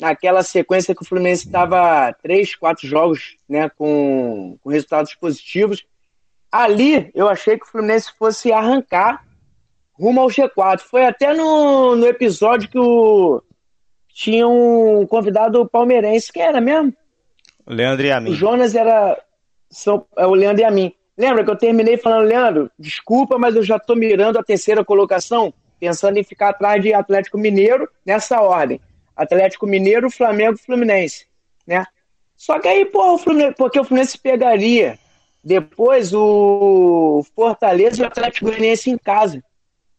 Naquela sequência que o Fluminense tava três, quatro jogos, né, com, com resultados positivos. Ali eu achei que o Fluminense fosse arrancar rumo ao G4. Foi até no, no episódio que o, tinha um convidado palmeirense. Quem era mesmo? Leandro e a mim. O Jonas era São, é o Leandro e a mim. Lembra que eu terminei falando, Leandro, desculpa, mas eu já estou mirando a terceira colocação, pensando em ficar atrás de Atlético Mineiro nessa ordem. Atlético Mineiro, Flamengo Fluminense, né? Só que aí, porra, o Fluminense, porque o Fluminense pegaria depois o Fortaleza e o Atlético Goianiense em casa.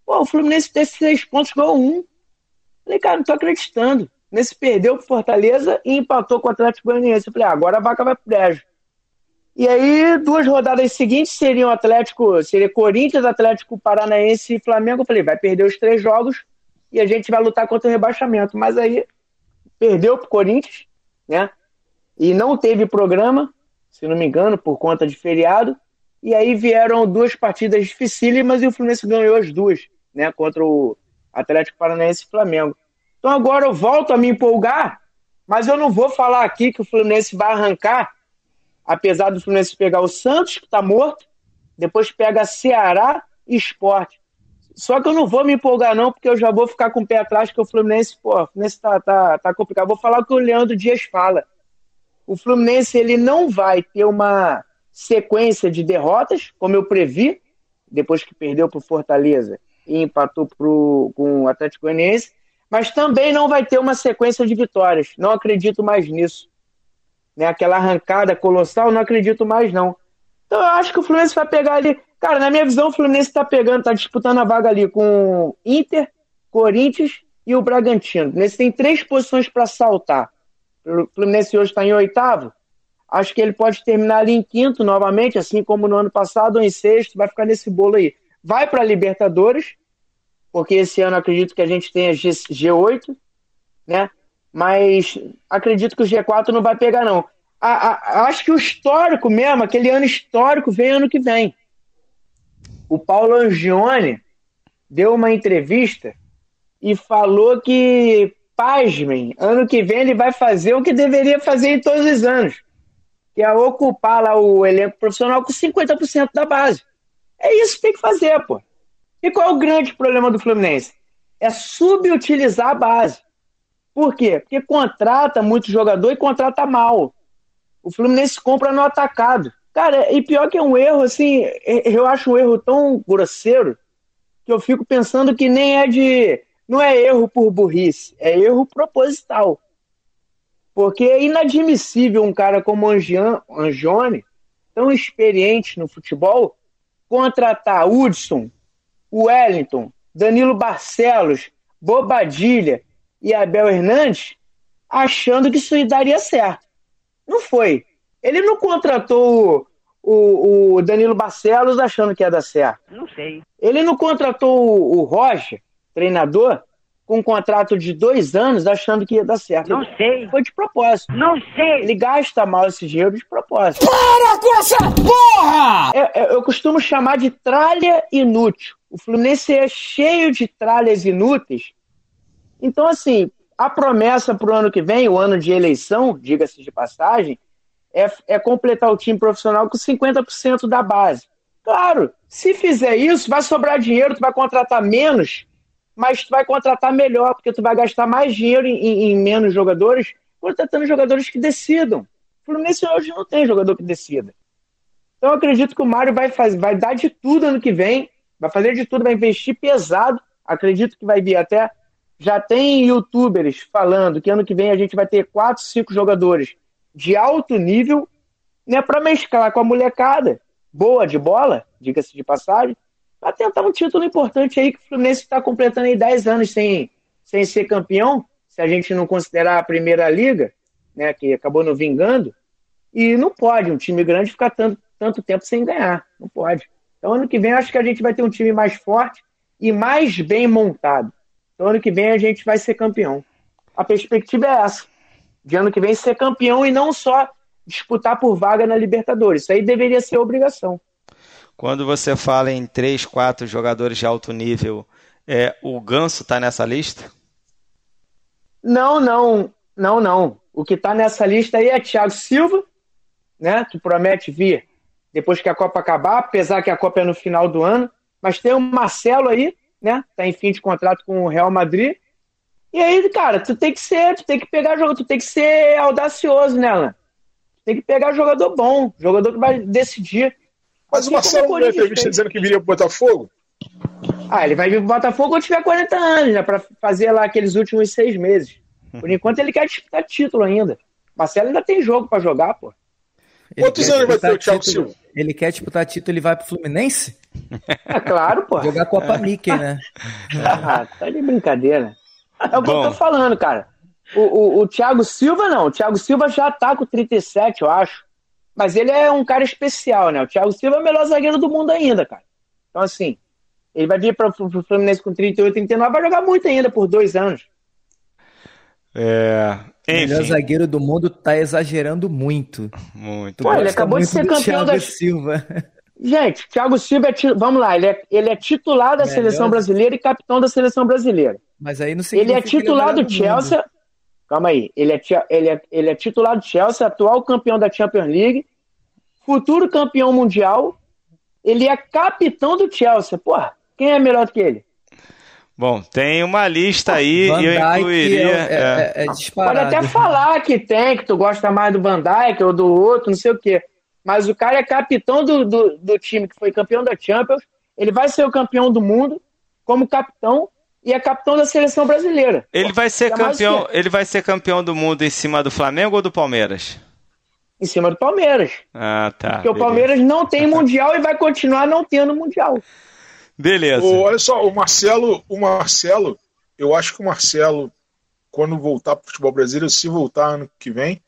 Pô, o Fluminense teve seis pontos, ganhou um. Falei, cara, não tô acreditando. Fluminense perdeu pro Fortaleza e empatou com o Atlético Goianiense. Eu falei, ah, agora a vaca vai pro brejo. E aí, duas rodadas seguintes seriam Atlético, seria Corinthians, Atlético Paranaense e Flamengo. Eu falei, vai perder os três jogos e a gente vai lutar contra o rebaixamento. Mas aí perdeu pro Corinthians, né? E não teve programa se não me engano, por conta de feriado. E aí vieram duas partidas dificílimas e o Fluminense ganhou as duas, né? Contra o Atlético Paranaense e Flamengo. Então agora eu volto a me empolgar Mas eu não vou falar aqui que o Fluminense vai arrancar, apesar do Fluminense pegar o Santos, que está morto, depois pega Ceará e Esporte. Só que eu não vou me empolgar, não, porque eu já vou ficar com o pé atrás, que o Fluminense, pô, o Fluminense tá, tá, tá complicado. Vou falar o que o Leandro Dias fala. O Fluminense ele não vai ter uma sequência de derrotas, como eu previ, depois que perdeu para o Fortaleza e empatou pro, com o Atlético Goianiense, mas também não vai ter uma sequência de vitórias. Não acredito mais nisso. Né? Aquela arrancada colossal, não acredito mais, não. Então eu acho que o Fluminense vai pegar ali. Cara, na minha visão, o Fluminense está pegando, está disputando a vaga ali com Inter, Corinthians e o Bragantino. Nesse tem três posições para saltar. O Fluminense hoje está em oitavo. Acho que ele pode terminar ali em quinto novamente, assim como no ano passado, ou em sexto, vai ficar nesse bolo aí. Vai para a Libertadores, porque esse ano acredito que a gente tenha G, 8 né? Mas acredito que o G4 não vai pegar, não. A, a, acho que o histórico mesmo, aquele ano histórico, vem ano que vem. O Paulo Angione deu uma entrevista e falou que, pasmem, ano que vem ele vai fazer o que deveria fazer em todos os anos, que é ocupar lá o elenco profissional com 50% da base. É isso que tem que fazer, pô. E qual é o grande problema do Fluminense? É subutilizar a base. Por quê? Porque contrata muito jogador e contrata mal. O Fluminense compra no atacado. Cara, e pior que é um erro, assim, eu acho um erro tão grosseiro que eu fico pensando que nem é de. Não é erro por burrice, é erro proposital. Porque é inadmissível um cara como Angian, Angione, tão experiente no futebol, contratar Hudson, Wellington, Danilo Barcelos, Bobadilha e Abel Hernandes achando que isso daria certo. Não foi. Ele não contratou o, o, Danilo Barcelos achando que ia dar certo. Não sei. Ele não contratou o, o Roger, treinador, com um contrato de dois anos achando que ia dar certo. Não sei. Foi de propósito. Não sei. Ele gasta mal esse dinheiro de propósito. Para com essa porra! É, é, eu costumo chamar de tralha inútil. O Fluminense é cheio de tralhas inúteis. Então, assim, a promessa para o ano que vem, o ano de eleição, diga-se de passagem, é, é completar o time profissional com 50% da base. Claro, se fizer isso, vai sobrar dinheiro, tu vai contratar menos mas tu vai contratar melhor, porque tu vai gastar mais dinheiro em, em, menos jogadores, contratando jogadores que decidam. O Fluminense hoje não tem jogador que decida. Então acredito que o Mário vai, fazer, vai dar de tudo ano que vem, vai fazer de tudo, vai investir pesado. Acredito que vai vir até. Já tem youtubers falando que ano que vem a gente vai ter quatro, cinco jogadores de alto nível, né, para mesclar com a molecada boa de bola, diga-se de passagem, para tentar um título importante aí que o Fluminense está completando aí 10 anos sem, sem ser campeão, se a gente não considerar a primeira liga, né, que acabou não vingando, e não pode um time grande ficar tanto, tanto tempo sem ganhar, não pode. Então ano que vem acho que a gente vai ter um time mais forte e mais bem montado. Então ano que vem a gente vai ser campeão. A perspectiva é essa, de ano que vem ser campeão e não só disputar por vaga na Libertadores. Isso aí deveria ser obrigação. Quando você fala em três, quatro jogadores de alto nível, é, o Ganso está nessa lista? Não, não, não, não. O que está nessa lista aí é Thiago Silva, né? Que promete vir depois que a Copa acabar, apesar que a Copa é no final do ano. Mas tem o Marcelo aí, né? Tá em fim de contrato com o Real Madrid. E aí, cara, tu tem que ser, tu tem que pegar jogo, tu tem que ser audacioso, né, Alan? Tem que pegar jogador bom, jogador que vai decidir. Mas o Marcelo não deu entrevista dizendo que viria pro Botafogo? Ah, ele vai vir pro Botafogo quando tiver 40 anos, né? Pra fazer lá aqueles últimos seis meses. Por enquanto ele quer disputar título ainda. Marcelo ainda tem jogo pra jogar, pô. Ele Quantos anos vai ter o Thiago Silva? Ele quer disputar título e vai pro Fluminense? É claro, pô. Jogar Copa Mickey, né? ah, tá de brincadeira. É o que Bom. eu tô falando, cara. O, o, o Thiago Silva não. O Thiago Silva já tá com 37, eu acho. Mas ele é um cara especial, né? O Thiago Silva é o melhor zagueiro do mundo ainda, cara. Então, assim, ele vai vir para o Fluminense com 38, 39, vai jogar muito ainda por dois anos. É. O melhor zagueiro do mundo tá exagerando muito. Muito. Pô, ele acabou de ser campeão da. Silva. Gente, Thiago Silva é. Vamos lá, ele é, ele é titular da melhor... seleção brasileira e capitão da seleção brasileira. Mas aí não Ele é titular do Chelsea. Mundo. Calma aí. Ele é, ele, é, ele é titular do Chelsea, atual campeão da Champions League, futuro campeão mundial. Ele é capitão do Chelsea. Porra, quem é melhor do que ele? Bom, tem uma lista aí Van e eu incluiria. é, é, é Pode disparado. até falar que tem, que tu gosta mais do Van Dijk ou do outro, não sei o quê. Mas o cara é capitão do, do, do time que foi campeão da Champions. Ele vai ser o campeão do mundo como capitão e é capitão da seleção brasileira. Ele vai ser É campeão. que- Ele vai ser campeão do mundo em cima do Flamengo ou do Palmeiras? Em cima do Palmeiras. Ah, tá. Porque o beleza. Palmeiras não tem Mundial e vai continuar não tendo Mundial. Beleza. Ô, olha só, o Marcelo, o Marcelo, eu acho que o Marcelo, quando voltar para o futebol brasileiro, se voltar ano que vem,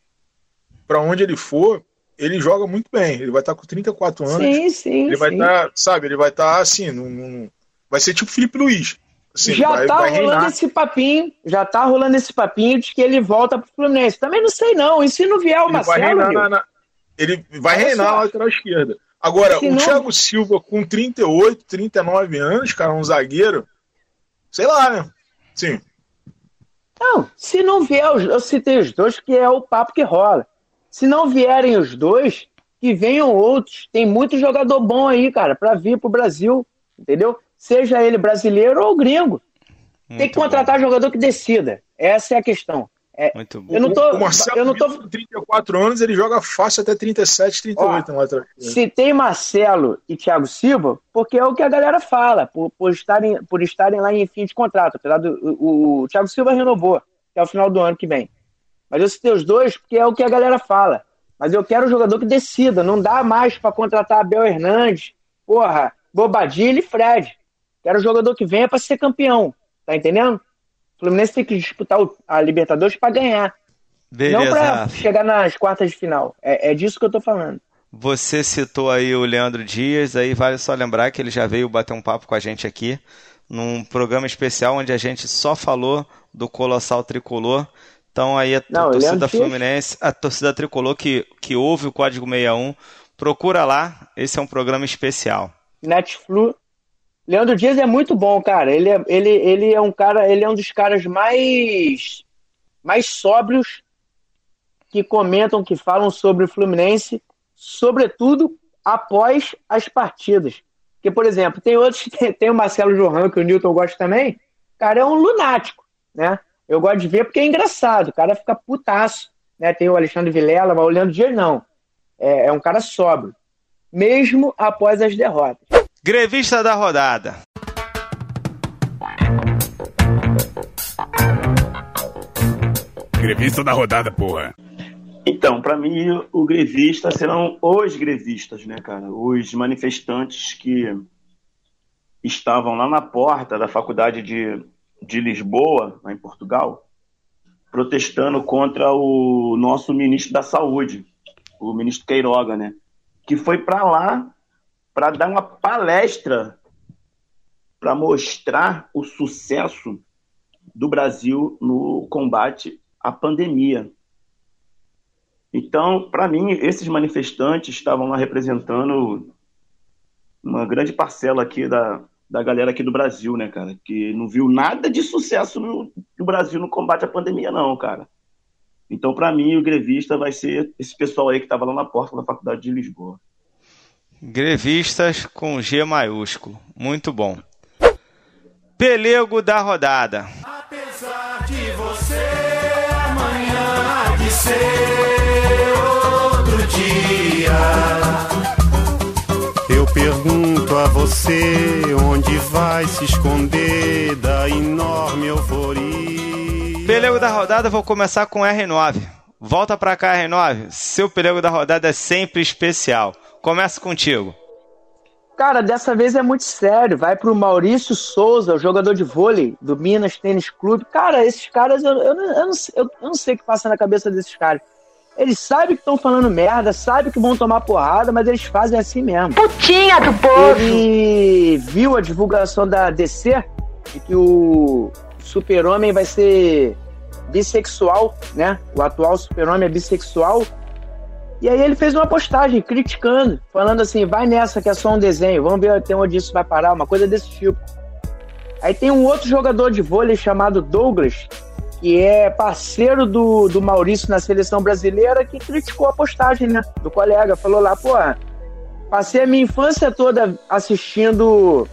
para onde ele for, ele joga muito bem. Ele vai estar com 34 anos. Sim, sim. ele vai estar, sabe, ele vai estar assim, num, num- vai ser tipo Felipe Luiz. Assim, já vai, tá vai rolando reinar. esse papinho, já tá rolando esse papinho de que ele volta pro Fluminense. Também não sei não. E se não vier o Ele vai Marcelo, Rio? na, na- ele vai Olha reinar só. na lateral esquerda. Agora, o não- Thiago Silva com 38, 39 anos, cara, um zagueiro, sei lá, né? Sim. Não, se não vier, os, eu citei os dois, que é o papo que rola. Se não vierem os dois, que venham outros. Tem muito jogador bom aí, cara, pra vir pro Brasil, entendeu? Seja ele brasileiro ou gringo. Tem que Muito bom. contratar jogador que decida. Essa é a questão. É, Muito bom. eu não tô, o Marcelo eu não tô com 34 anos, ele joga fácil até 37, 38 Ó, lateral esquerda. Citei Marcelo e Thiago Silva porque é o que a galera fala, por, por, estarem, por estarem lá em fim de contrato. Apesar do o, o Thiago Silva renovou até o final do ano que vem. Mas eu citei os dois porque é o que a galera fala. Mas eu quero um jogador que decida. Não dá mais para contratar Abel Hernandes, porra, Bobadilha e Fred. Quero jogador que venha para ser campeão. Tá entendendo? O Fluminense tem que disputar a Libertadores para ganhar. Não Beleza. para chegar nas quartas de final. É, é disso que eu tô falando. Você citou aí o Leandro Dias, aí vale só lembrar que ele já veio bater um papo com a gente aqui num programa especial onde a gente só falou do Colossal Tricolor. Então aí a Não, torcida Fluminense, a torcida Tricolor que, que ouve o Código 61, procura lá, esse é um programa especial. Netflu. Leandro Dias é muito bom, cara. Ele é, ele, ele é um cara, ele é um dos caras mais mais sóbrios que comentam, que falam sobre o Fluminense, sobretudo após as partidas. Porque, por exemplo, tem outros, tem, tem o Marcelo Johan, que o Newton gosta também. Cara é um lunático, né? Eu gosto de ver porque é engraçado. O cara fica putaço. Né? Tem o Alexandre Vilela, mas o Leandro Dias não. É, é um cara sóbrio. Mesmo após as derrotas. Grevista da rodada. Grevista da rodada, porra. Então, para mim, o grevista serão os grevistas, né, cara? Os manifestantes que estavam lá na porta da faculdade de, de Lisboa, lá em Portugal, protestando contra o nosso ministro da Saúde, o ministro Queiroga, né? Que foi para lá para dar uma palestra para mostrar o sucesso do Brasil no combate à pandemia. Então, para mim, esses manifestantes estavam lá representando uma grande parcela aqui da, da galera aqui do Brasil, né, cara? Que não viu nada de sucesso no, no Brasil no combate à pandemia, não, cara. Então, para mim, o grevista vai ser esse pessoal aí que estava lá na porta da Faculdade de Lisboa. Grevistas com G maiúsculo. Muito bom. Pelego da rodada. Apesar de você, amanhã há de ser outro dia. Eu pergunto a você onde vai se esconder da enorme euforia. Pelego da rodada, vou começar com R9. Volta pra cá, R9. Seu pelego da rodada é sempre especial. Começa contigo. Cara, dessa vez é muito sério. Vai pro Maurício Souza, o jogador de vôlei do Minas Tênis Clube. Cara, esses caras, eu, eu, não- eu não, sei- eu, eu não sei o que passa na cabeça desses caras. Eles sabem que estão falando merda, sabem que vão tomar porrada, mas eles fazem assim mesmo. Putinha do povo! Ele viu a divulgação da DC de que o super-homem vai ser bissexual, né? O atual super-homem é bissexual. E aí ele fez uma postagem criticando, falando assim, vai nessa que é só um desenho, vamos ver até onde isso vai parar, uma coisa desse tipo. Aí tem um outro jogador de vôlei chamado Douglas, que é parceiro do, do Maurício na seleção brasileira, que criticou a postagem, né? Do colega. Falou lá, pô, passei a minha infância toda assistindo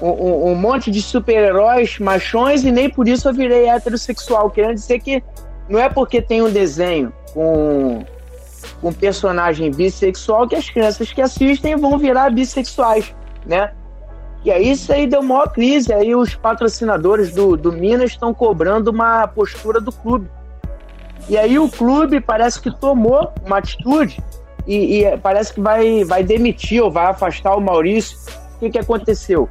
um, um- um monte de super-heróis machões e nem por isso eu virei heterossexual. Querendo dizer que não é porque tem um desenho com com personagem bissexual que as crianças que assistem vão virar bissexuais, né? E aí isso aí deu maior crise. Aí os patrocinadores do, do Minas estão cobrando uma postura do clube. E aí o clube parece que tomou uma atitude e, e parece que vai, vai demitir ou vai afastar o Maurício. O que, que aconteceu?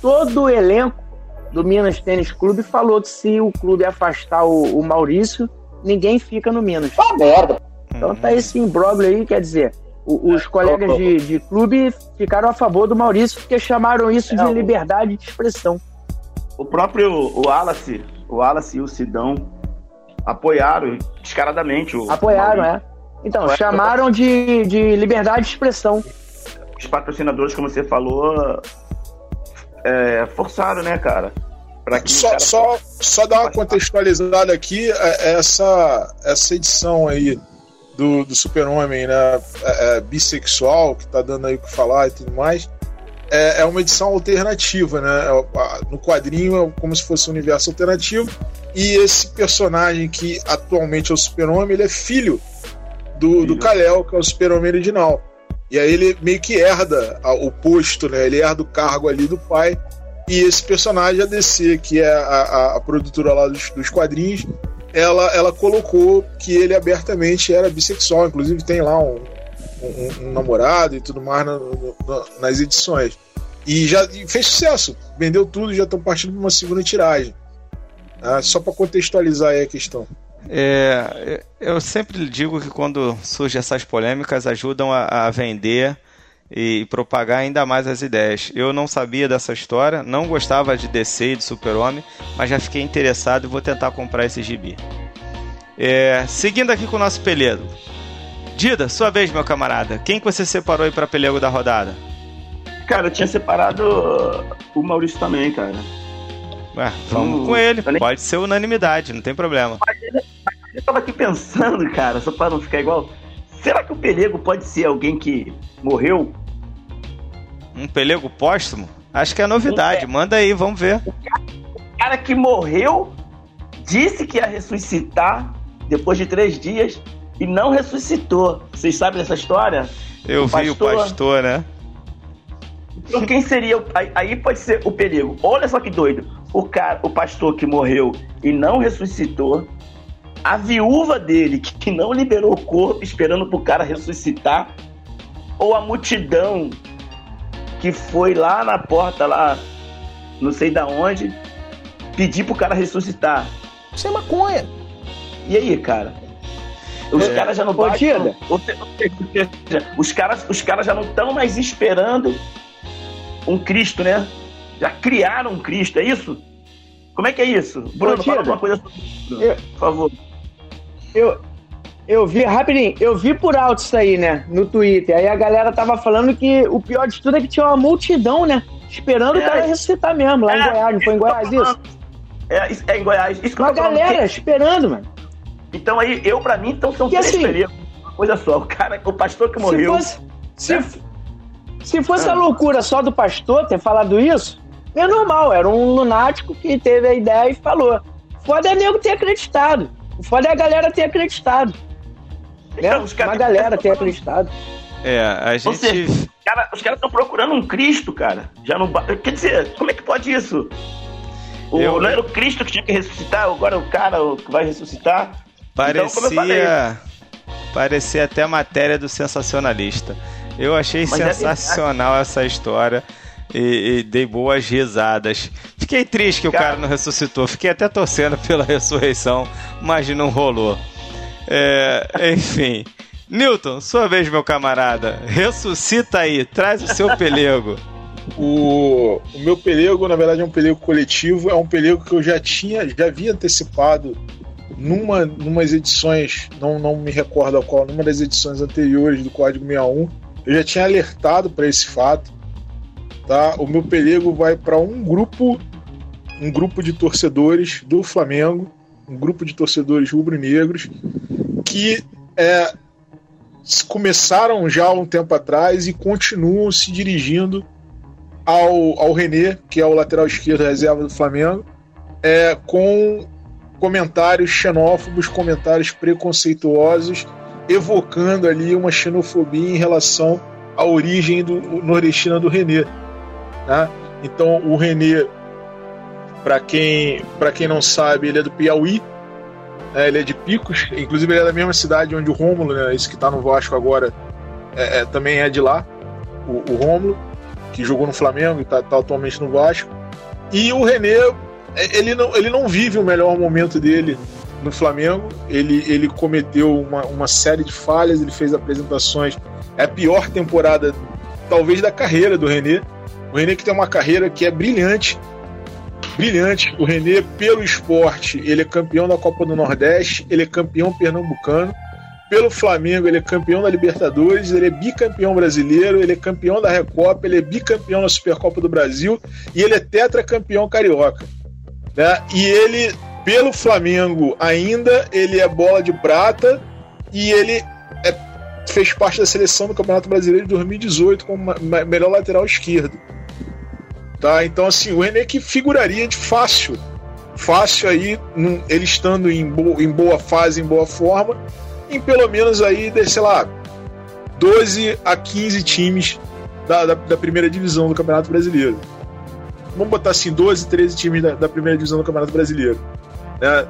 Todo o elenco do Minas Tênis Clube falou que se o clube afastar o, o Maurício, ninguém fica no Minas. Ah, merda! Então tá esse imbróglio aí, quer dizer, o- os colegas de, de clube ficaram a favor do Maurício porque chamaram isso de É, o- liberdade de expressão. O próprio o Wallace, o Wallace e o Sidão apoiaram descaradamente o Apoiaram, é. Então, chamaram de, de liberdade de expressão. Os patrocinadores, como você falou, é, forçaram, né, cara? Pra que o Só, cara- só, só dar uma contextualizada aqui, é- essa, essa edição aí do, do Super-Homem, né? é- é, bissexual, que tá dando aí o que falar e tudo mais, é, é uma edição alternativa, né? É, No quadrinho é como se fosse um universo alternativo. E esse personagem que atualmente é o Super-Homem, ele é filho do, do Kal-El, que é o Super-Homem original. E aí ele meio que herda o posto, né? Ele herda o cargo ali do pai. E esse personagem, a DC, que é a, a- a produtora lá dos, dos quadrinhos, ela, ela colocou que ele abertamente era bissexual. Inclusive tem lá um, um- um namorado e tudo mais na- na- nas edições. E já e fez sucesso. Vendeu tudo já estão partindo para uma segunda tiragem. Ah, só para contextualizar aí a questão. É, eu sempre digo que quando surgem essas polêmicas ajudam a, a vender e propagar ainda mais as ideias. Eu não sabia dessa história, não gostava de DC e de Super-Homem, mas já fiquei interessado e vou tentar comprar esse gibi. É, seguindo aqui com o nosso pelego. Dida, sua vez, meu camarada. Quem que você separou aí para pelego da rodada? Cara, eu tinha separado o Maurício também, cara. Ué, vamos Hum, com ele. nem- Pode ser unanimidade, não tem problema. Eu tava aqui pensando, cara, só pra não ficar igual. Será que o Pelego pode ser alguém que morreu? Um pelego póstumo? Acho que é novidade. Manda aí, vamos ver. O cara que morreu disse que ia ressuscitar depois de três dias e não ressuscitou. Vocês sabem dessa história? Eu vi o pastor, né? Então quem seria o... aí, aí pode ser o perigo. Olha só que doido. O cara, o pastor que morreu e não ressuscitou, a viúva dele que, não liberou o corpo esperando pro cara ressuscitar, ou a multidão que foi lá na porta lá, não sei da onde, pedir pro cara ressuscitar. Isso é maconha. E aí, cara? Os É. caras já não batem. Os caras, os caras já não estão mais esperando um Cristo, né? Já criaram um Cristo, é isso? Como é que é isso? Bruno, Ô, fala alguma coisa sobre isso, por favor. Eu, eu vi, rapidinho, eu vi por alto isso aí, né? No Twitter. Aí a galera tava falando que o pior de tudo é que tinha uma multidão, né? Esperando o É. cara ressuscitar mesmo, lá em É, Goiás. Não foi em Goiás isso? É, é em Goiás. Isso que eu Uma galera que- esperando, mano. Então aí, eu pra mim, então são E três assim-. Uma coisa só, o cara, o pastor que morreu. Se fosse, se, né? se fosse Ah. a loucura só do pastor ter falado isso, é normal. Era um lunático que teve a ideia e falou. Foda é nego ter acreditado. O foda é a galera ter acreditado. Né? Então, os caras- Uma galera ter acreditado. É, a Ou gente. seja, cara, os caras estão procurando um Cristo, cara. Já não Quer dizer, como é que pode isso? O, Eu- Não era o Cristo que tinha que ressuscitar, agora o cara que vai ressuscitar? Então, eu falei, Parecia. Parecia até matéria do sensacionalista. Eu achei Mas é sensacional essa história e, e dei boas risadas. Fiquei triste que o Cara- não ressuscitou. Fiquei até torcendo pela ressurreição, mas não rolou. É, enfim. Newton, sua vez, meu camarada. Ressuscita aí, traz o seu pelego. O, o meu pelego, na verdade, é um pelego coletivo, é um pelego que eu já tinha, já havia antecipado numa numas edições, não, não me recordo a qual, numa das edições anteriores do Código 61, eu já tinha alertado para esse fato. Tá? O meu pelego vai para um grupo, um grupo de torcedores do Flamengo, um grupo de torcedores rubro-negros que é, começaram já há um tempo atrás e continuam se dirigindo ao, ao René, que é o lateral esquerdo reserva do Flamengo, é, com comentários xenófobos, comentários preconceituosos, evocando ali uma xenofobia em relação à origem do, nordestina do René. Né? Então, o René, para quem, quem não sabe, ele é do Piauí, né? ele é de Picos, inclusive ele é da mesma cidade onde o Rômulo, né, esse que está no Vasco agora, é, é, também é de lá, o, o Rômulo, que jogou no Flamengo e está tá atualmente no Vasco. E o René, é, ele não, ele não vive o melhor momento dele no Flamengo. Ele, ele cometeu uma, uma série de falhas, ele fez apresentações. É a pior temporada, talvez, da carreira do René. O René que tem uma carreira que é brilhante. Brilhante. O René, pelo esporte, ele é campeão da Copa do Nordeste, ele é campeão pernambucano. Pelo Flamengo, ele é campeão da Libertadores, ele é bicampeão brasileiro, ele é campeão da Recopa, ele é bicampeão da Supercopa do Brasil e ele é tetracampeão carioca. Né? E ele, pelo Flamengo ainda, ele é bola de prata e ele é, fez parte da seleção do Campeonato Brasileiro de 2018 como melhor lateral esquerdo. Tá? Então, assim, o René que figuraria de fácil, fácil aí, ele estando em, bo em boa fase, em boa forma, em pelo menos aí, sei lá, 12 a 15 times da, da, da, primeira divisão do Campeonato Brasileiro. Vamos botar assim, 12, 13 times da, da primeira divisão do Campeonato Brasileiro. Né?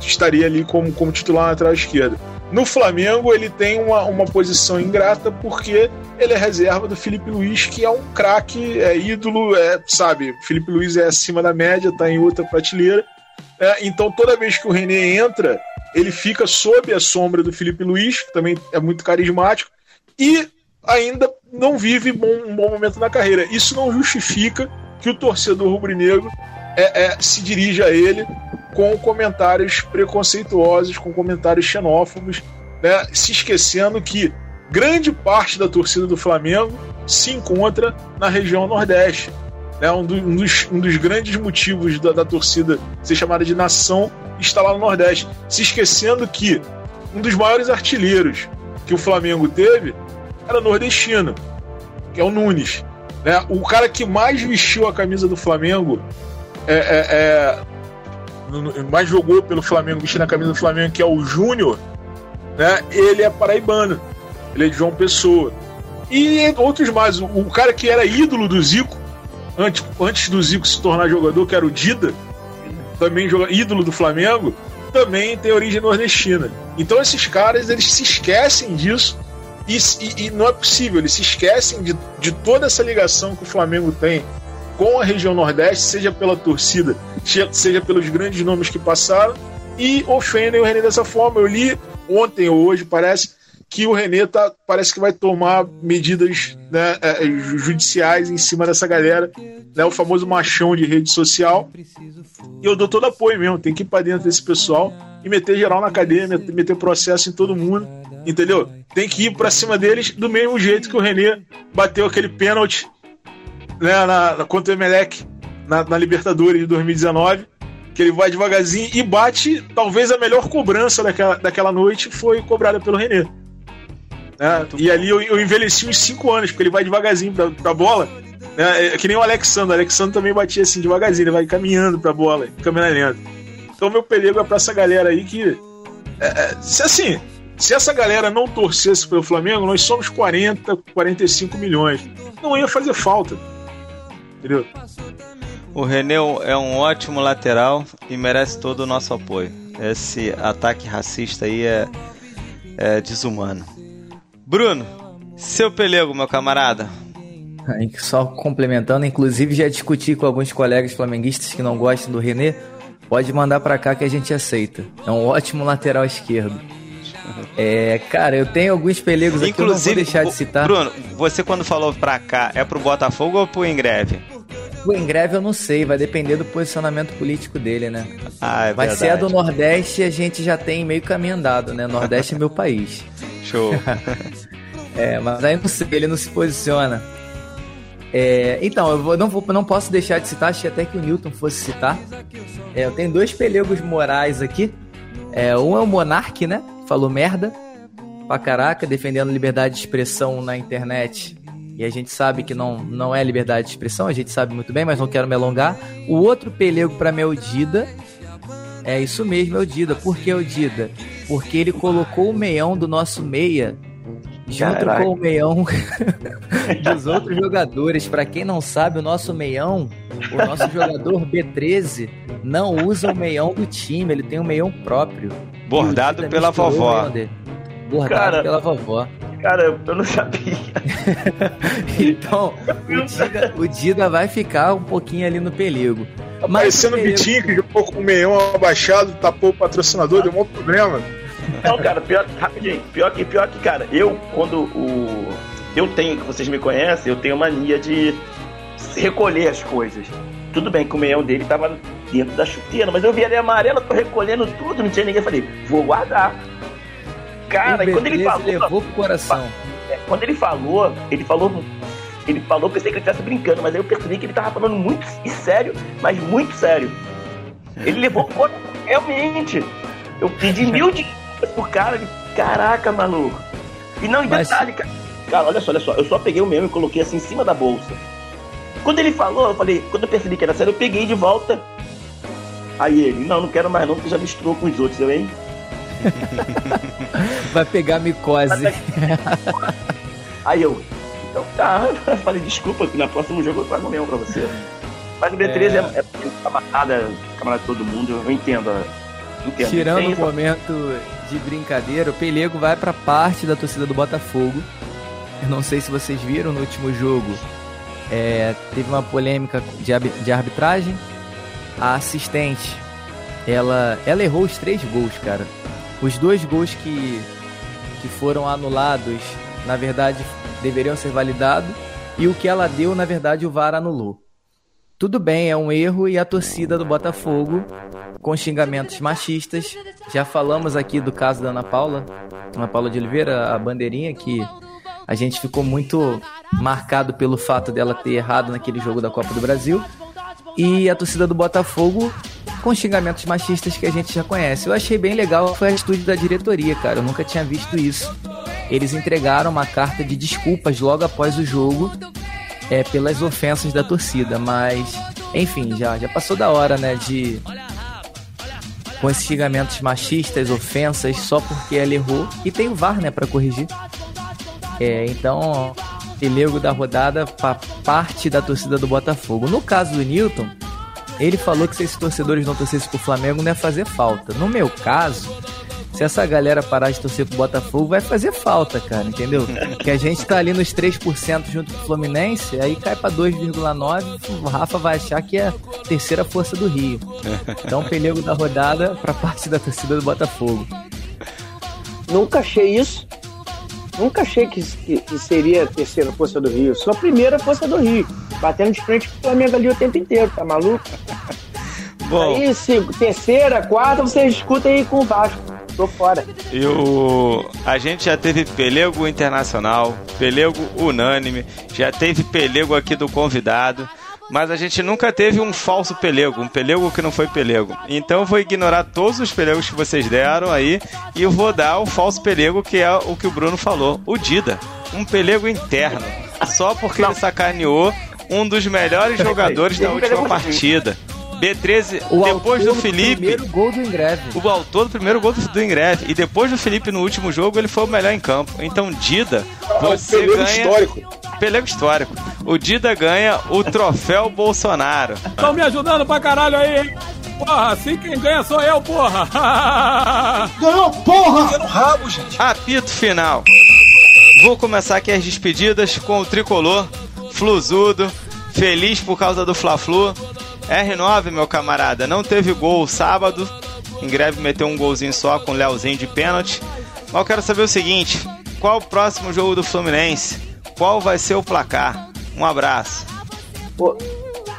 Estaria ali como, como titular na lateral esquerda. No Flamengo, ele tem uma, uma posição ingrata porque ele é reserva do Felipe Luiz, que é um craque, é ídolo, é, sabe? Felipe Luiz é acima da média, está em outra prateleira. É, então, toda vez que o René entra, ele fica sob a sombra do Felipe Luiz, que também é muito carismático, e ainda não vive bom, um bom momento na carreira. Isso não justifica que o torcedor rubro-negro é, é, se dirija a ele com comentários preconceituosos, com comentários xenófobos, né, se esquecendo que grande parte da torcida do Flamengo se encontra na região Nordeste. Né, um, do, um, dos, um, dos, grandes motivos da, da torcida ser chamada de nação está lá no Nordeste. Se esquecendo que um dos maiores artilheiros que o Flamengo teve era nordestino, que é o Nunes. Né? O cara que mais vestiu a camisa do Flamengo, é, é, é, mais jogou pelo Flamengo, vestindo a camisa do Flamengo, que é o Júnior, né? ele é paraibano, ele é de João Pessoa. E outros mais. O, cara que era ídolo do Zico, antes, antes do Zico se tornar jogador, que era o Dida, também joga, ídolo do Flamengo, também tem origem nordestina. Então esses caras eles se esquecem disso e, e, e, não é possível, eles se esquecem de, de toda essa ligação que o Flamengo tem com a região Nordeste, seja pela torcida, seja pelos grandes nomes que passaram, e ofendem o René dessa forma. Eu li ontem ou hoje, parece, que o René tá, parece que vai tomar medidas né, é, é, judiciais em cima dessa galera, né, o famoso machão de rede social. E eu dou todo apoio mesmo, tem que ir para dentro desse pessoal e meter geral na cadeia, meter, processo em todo mundo, entendeu? Tem que ir para cima deles do mesmo jeito que o René bateu aquele pênalti né, na, contra o Emelec na, na Libertadores de 2019 que ele vai devagarzinho e bate. Talvez a melhor cobrança daquela, daquela noite foi cobrada pelo René. Né? E ali eu, eu, envelheci uns 5 anos, porque ele vai devagarzinho pra, pra bola. Né? É que nem o Alexandre. O Alexandre também batia assim devagarzinho, ele vai caminhando pra bola, caminhando lento. Então meu pelego é pra essa galera aí que. É, é, se assim, se essa galera não torcesse pelo Flamengo, nós somos 40, 45 milhões. Não ia fazer falta. Entendeu? O René é um ótimo lateral e merece todo o nosso apoio. Esse ataque racista aí é, é desumano. Bruno, seu pelego, meu camarada. Só complementando, inclusive já discuti com alguns colegas flamenguistas que não gostam do René. Pode mandar para cá que a gente aceita. É um ótimo lateral esquerdo. É, cara, eu tenho alguns pelegos aqui, Inclusive, eu não vou deixar de citar. Bruno, você quando falou pra cá, é pro Botafogo ou pro Engreve? O Engreve eu não sei, vai depender do posicionamento político dele, né? Ah, é Mas verdade. se é do Nordeste, a gente já tem meio caminho andado, né? Nordeste é meu país. Show. é, mas aí não sei, ele não se posiciona. É, então, eu vou- não, vou, não posso deixar de citar, achei até que o Newton fosse citar. É, eu tenho dois pelegos morais aqui. É, um é o Monark, né? Falou merda pra caraca, defendendo liberdade de expressão na internet. E a gente sabe que não, não é liberdade de expressão, a gente sabe muito bem, mas não quero me alongar. O outro pelego pra mim é o Dida. É isso mesmo, é o Dida. Por que o Dida? Porque ele colocou o meião do nosso meia junto Caraca. com o meião dos outros jogadores. Pra quem não sabe, o nosso meião, o nosso jogador B13, não usa o meião do time, ele tem um meião próprio. Bordado pela vovó. Bordado Cara, pela vovó. Cara, eu não sabia. Então, o Dida, o Dida vai ficar um pouquinho ali no pelego. Mas Parecendo o Vitinho que jogou com o meião abaixado, tapou o patrocinador, deu um problema. Não, cara, pior, rapidinho, pior que, pior que, cara, eu, quando o. Eu tenho, que vocês me conhecem, eu tenho mania de recolher as coisas. Tudo bem que o meião dele tava dentro da chuteira, mas eu vi ali amarelo, tô recolhendo tudo, não tinha ninguém. Falei, vou guardar. Cara, e quando ele B13 falou. levou pro coração. É, Quando ele falou, ele falou. Ele falou, pensei que ele estivesse brincando, mas aí eu percebi que ele tava falando muito e sério, mas muito sério. Ele levou pro coração, realmente. Eu pedi mil desculpas pro cara, ele, caraca, maluco. E não, em Mas- detalhe, cara. Cara, olha só, olha só, eu só peguei o meu e coloquei assim em cima da bolsa. Quando ele falou, eu falei, quando eu percebi que era sério, eu peguei de volta. Aí ele, não, não quero mais não, porque já misturou com os outros, eu, hein? Vai pegar micose. Aí eu, então tá, eu falei, desculpa, que na próximo jogo eu trago o mesmo pra você. Mas o B13 é, é, camarada, camarada de todo mundo, eu entendo. eu entendo. Tirando o momento de brincadeira, o Pelego vai pra parte da torcida do Botafogo. Eu não sei se vocês viram no último jogo. é, teve uma polêmica de, de arbitragem. A assistente, ela, ela errou os três gols, cara. Os dois gols que, que foram anulados, na verdade, deveriam ser validados. E o que ela deu, na verdade, o VAR anulou. Tudo bem, é um erro e a torcida do Botafogo, com xingamentos machistas. Já falamos aqui do caso da Ana Paula, Ana Paula de Oliveira, a bandeirinha, que a gente ficou muito marcado pelo fato dela ter errado naquele jogo da Copa do Brasil. E a torcida do Botafogo com xingamentos machistas que a gente já conhece. Eu achei bem legal foi a atitude da diretoria, cara. Eu nunca tinha visto isso. Eles entregaram uma carta de desculpas logo após o jogo é, pelas ofensas da torcida, mas enfim, já, já passou da hora, né, de com esses xingamentos machistas, ofensas, só porque ela errou e tem o VAR, né, para corrigir. É, então, pelego da rodada para parte da torcida do Botafogo. No caso do Newton, ele falou que se esses torcedores não torcessem pro Flamengo não ia fazer falta. No meu caso, se essa galera parar de torcer pro Botafogo, vai fazer falta, cara, entendeu? Que a gente tá ali nos 3% junto com o Fluminense, aí cai pra 2,9%, o Rafa vai achar que é a terceira força do Rio. Então, pelego da rodada pra parte da torcida do Botafogo. Nunca achei isso. Nunca achei que, que, que seria a terceira força do Rio. Sou a primeira força do Rio. Batendo de frente com o Flamengo ali o tempo inteiro, tá maluco? Bom, Aí, se, terceira, quarta, vocês discutem aí com o Vasco. Tô fora. e o... a gente já teve pelego internacional, pelego unânime, já teve pelego aqui do convidado, mas a gente nunca teve um falso pelego, um pelego que não foi pelego. Então eu vou ignorar todos os pelegos que vocês deram aí e eu vou dar o falso pelego que é o que o Bruno falou, o Dida. Um pelego interno, só porque ele sacaneou um dos melhores jogadores da última partida. B13, O depois do Felipe. primeiro gol do Ingreve. O autor do primeiro gol do, do Ingreve. E depois do Felipe no último jogo, ele foi o melhor em campo. Então, Dida, você pelego ganha. histórico. Pelego histórico. O Dida ganha o troféu Bolsonaro. Estão me ajudando pra caralho aí, hein? Porra, assim quem ganha sou eu, porra! Ganhou, porra! no rabo, gente. Apito final. Vou começar aqui as despedidas com o tricolor, Fluzudo, feliz por causa do Fla-Flu. R9, meu camarada, não teve gol sábado. Em greve meteu um golzinho só com o Leozinho de pênalti. Mas eu quero saber o seguinte: qual o próximo jogo do Fluminense? Qual vai ser o placar? Um abraço. Pô,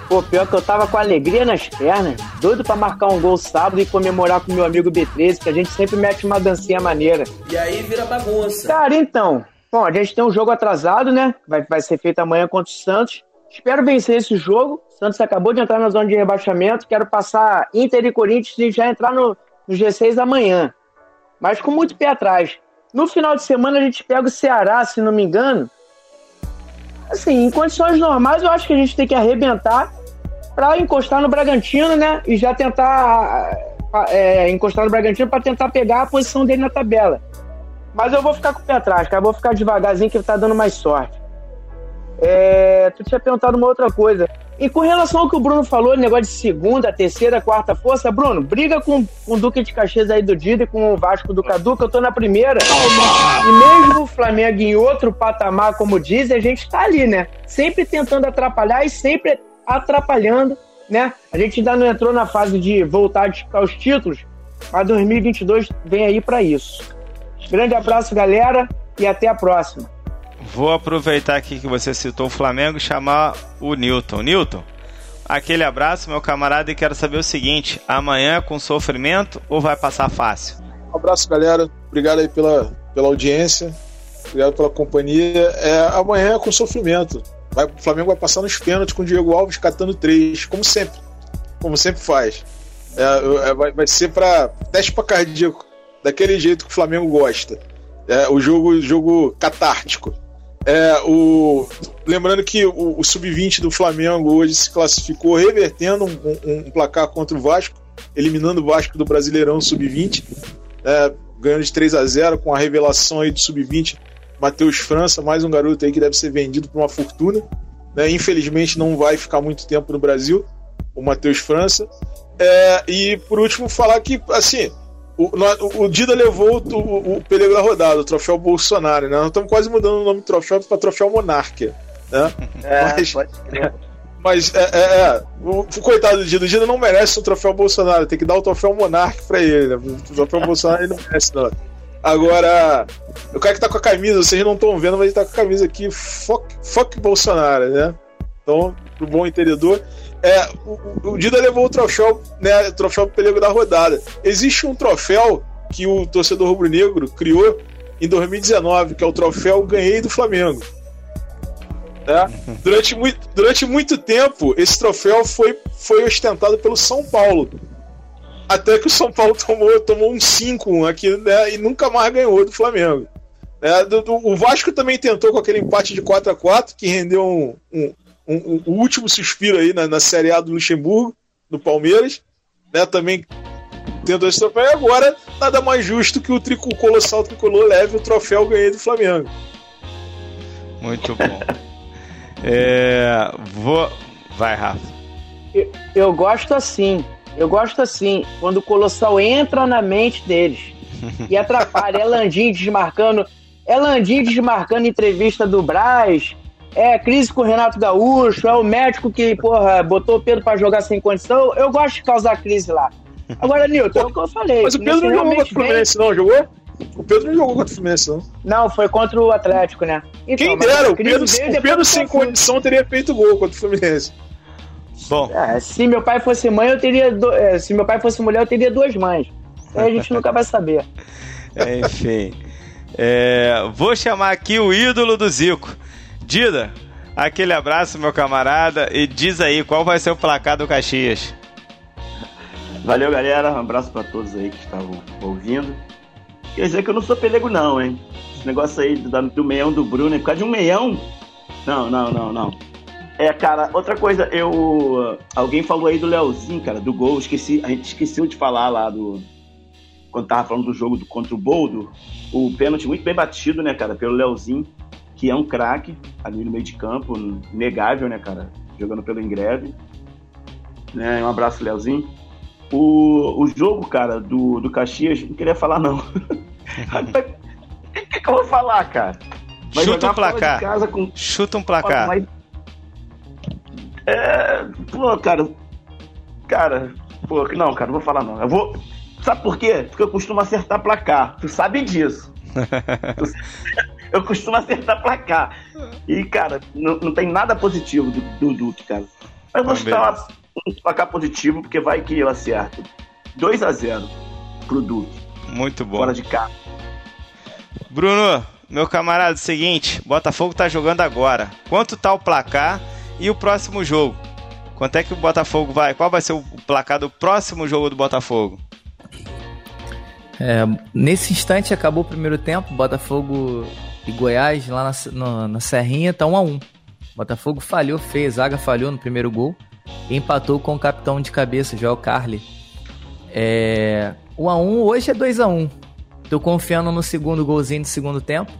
pô, pior que eu tava com alegria nas pernas, doido pra marcar um gol sábado e comemorar com meu amigo B13, que a gente sempre mete uma dancinha maneira. E aí vira bagunça. Cara, então, bom, a gente tem um jogo atrasado, né? Vai, vai ser feito amanhã contra o Santos. Espero vencer esse jogo. Santos acabou de entrar na zona de rebaixamento. Quero passar Inter e Corinthians e já entrar no, no G6 amanhã. Mas com muito pé atrás. No final de semana a gente pega o Ceará, se não me engano. Assim, em condições normais eu acho que a gente tem que arrebentar para encostar no Bragantino, né? E já tentar é, encostar no Bragantino para tentar pegar a posição dele na tabela. Mas eu vou ficar com o pé atrás, cara. Vou ficar devagarzinho que tá dando mais sorte. É, tu tinha perguntado uma outra coisa. E com relação ao que o Bruno falou, negócio de segunda, terceira, quarta força, Bruno, briga com, com o Duque de Caxias aí do Dida e com o Vasco do Cadu, que eu tô na primeira. E mesmo o Flamengo em outro patamar, como dizem, a gente tá ali, né? Sempre tentando atrapalhar e sempre atrapalhando, né? A gente ainda não entrou na fase de voltar a disputar os títulos, mas 2022 vem aí para isso. Grande abraço, galera, e até a próxima. Vou aproveitar aqui que você citou o Flamengo e chamar o Newton. Newton, aquele abraço, meu camarada, e quero saber o seguinte: amanhã é com sofrimento ou vai passar fácil? Um abraço, galera. Obrigado aí pela, pela audiência. Obrigado pela companhia. É, amanhã é com sofrimento. Vai, o Flamengo vai passar nos pênaltis com o Diego Alves catando três, como sempre. Como sempre faz. É, é, vai, vai ser para teste para cardíaco, daquele jeito que o Flamengo gosta. É, o jogo, jogo catártico. É, o, lembrando que o, o Sub-20 do Flamengo hoje se classificou revertendo um, um, um, placar contra o Vasco, eliminando o Vasco do Brasileirão Sub-20, é, ganhando de 3 a 0 com a revelação aí do Sub-20, Matheus França, mais um garoto aí que deve ser vendido por uma fortuna. Né? Infelizmente não vai ficar muito tempo no Brasil, o Matheus França. É, e por último, falar que, assim, o, o Dida levou o, o, o pelego da rodada, o troféu Bolsonaro, né? Nós estamos quase mudando o nome do troféu para troféu Monarquia, né? É, mas, mas é, é, é, o, coitado do Dida, o Dida não merece o troféu Bolsonaro, tem que dar o troféu Monarque para ele, né? O troféu Bolsonaro ele não merece, não. Agora, o cara que tá com a camisa, vocês não estão vendo, mas ele tá com a camisa aqui, fuck, fuck Bolsonaro, né? Então, pro bom entendedor. É, o, o Dida levou o troféu, né, o troféu pelego da rodada. Existe um troféu que o torcedor rubro-negro criou em 2019, que é o troféu Ganhei do Flamengo. É. Durante, muito, durante muito tempo, esse troféu foi, foi ostentado pelo São Paulo. Até que o São Paulo tomou, tomou um 5 aqui né, e nunca mais ganhou do Flamengo. É, do, do, o Vasco também tentou com aquele empate de 4 a 4 que rendeu um, um, um, um, último suspiro aí na, na Série A do Luxemburgo, do Palmeiras, né? Também tendo esse troféu. E agora, nada mais justo que o, trico, o colossal tricolor leve o troféu ganhei do Flamengo. Muito bom. é, vou. Vai, Rafa. Eu, eu gosto assim. Eu gosto assim, quando o Colossal entra na mente deles e atrapalha. É Landim desmarcando. É Landim desmarcando entrevista do Braz, é crise com o Renato Gaúcho, é o médico que, porra, botou o Pedro pra jogar sem condição. Eu gosto de causar crise lá. Agora, Nilton, é o que eu falei. Mas o Pedro não jogou contra o Fluminense, não, jogou? O Pedro não jogou contra o Fluminense, não. Não, foi contra o Atlético, né? Então, Quem dera, o Pedro, o Pedro sem condição teria feito gol contra o Fluminense. Bom. É, se meu pai fosse mãe, eu teria. Do... É, se meu pai fosse mulher, eu teria duas mães. Aí a gente nunca vai saber. Enfim. É, vou chamar aqui o ídolo do Zico. Dida, aquele abraço, meu camarada, e diz aí qual vai ser o placar do Caxias. Valeu, galera. Um abraço para todos aí que estavam ouvindo. Quer dizer que eu não sou pelego, não, hein? Esse negócio aí do, do meião do Bruno é por causa de um meião? Não, não, não, não. É, cara, outra coisa, eu. Alguém falou aí do Leozinho, cara, do gol. Esqueci, a gente esqueceu de falar lá do. Quando tava falando do jogo do, contra o Boldo. O pênalti muito bem batido, né, cara, pelo Leozinho que é um craque ali no meio de campo, negável, né, cara? Jogando pelo Ingreve. Né? Um abraço, Leozinho. O, o jogo, cara, do, do Caxias, não queria falar, não. O que, que, eu vou falar, cara? Vai Chuta um placar. Com... Chuta um placar. Mas... É... Pô, cara. Cara, pô, não, cara, não vou falar, não. Eu vou. Sabe por quê? Porque eu costumo acertar placar. Tu sabe disso. tu eu costumo acertar placar. E, cara, não, não tem nada positivo do, do Duque, cara. Mas vou chutar um placar positivo, porque vai que eu acerto. 2 a 0 pro Duque. Muito bom. Fora de cá. Bruno, meu camarada, seguinte, Botafogo tá jogando agora. Quanto tá o placar E o próximo jogo? Quanto é que o Botafogo vai? Qual vai ser o placar do próximo jogo do Botafogo? É, nesse instante acabou o primeiro tempo, Botafogo e Goiás lá na, na, Serrinha tá 1 a 1 Botafogo falhou, fez, Zaga falhou no primeiro gol e empatou com o capitão de cabeça, Joel Carli. É, 1 a 1 hoje é 2 a 1 Tô confiando no segundo golzinho do segundo tempo.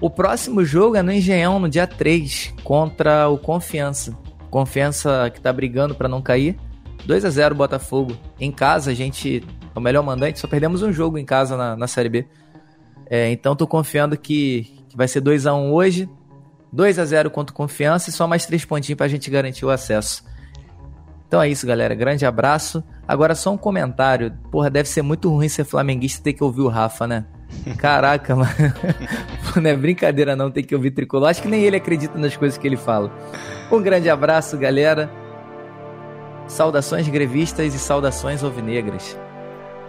O próximo jogo é no Engenhão, no dia 3, contra o Confiança. Confiança que tá brigando para não cair. 2 a 0 Botafogo. Em casa, a gente é o melhor mandante, só perdemos um jogo em casa na, na Série B. É, então tô confiando que, que vai ser 2 a 1 hoje. 2 a 0 contra Confiança e só mais três pontinhos pra gente garantir o acesso. Então é isso, galera. Grande abraço. Agora só um comentário. Porra, deve ser muito ruim ser flamenguista e ter que ouvir o Rafa, né? Caraca, mano. não é brincadeira não ter que ouvir tricolor. Acho que nem ele acredita nas coisas que ele fala. Um grande abraço, galera. Saudações grevistas e saudações alvinegras.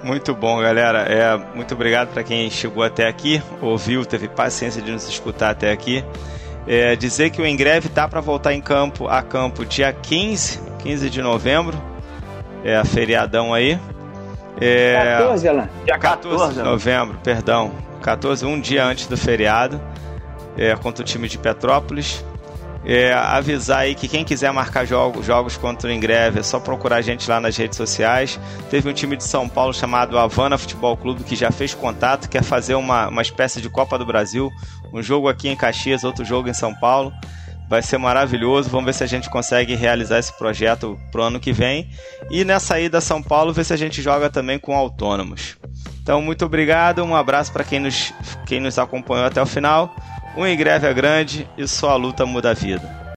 Muito bom, galera. É, muito obrigado para quem chegou até aqui, ouviu, teve paciência de nos escutar até aqui. É, dizer que o Engreve tá para voltar em campo a campo dia 15, 15 de novembro. É a feriadão aí. É, 14, Alan. Dia 14, 14 de novembro, perdão. 14, um dia antes do feriado. É, contra o time de Petrópolis. É, avisar aí que quem quiser marcar jogos, jogos contra o Ingreve é só procurar a gente lá nas redes sociais. Teve um time de São Paulo chamado Havana Futebol Clube que já fez contato, quer fazer uma, uma espécie de Copa do Brasil. Um jogo aqui em Caxias, outro jogo em São Paulo. Vai ser maravilhoso. Vamos ver se a gente consegue realizar esse projeto pro ano que vem. E nessa ida a São Paulo, ver se a gente joga também com autônomos. Então, muito obrigado. Um abraço para quem nos, quem nos acompanhou até o final. Um em greve é grande e só a luta muda a vida.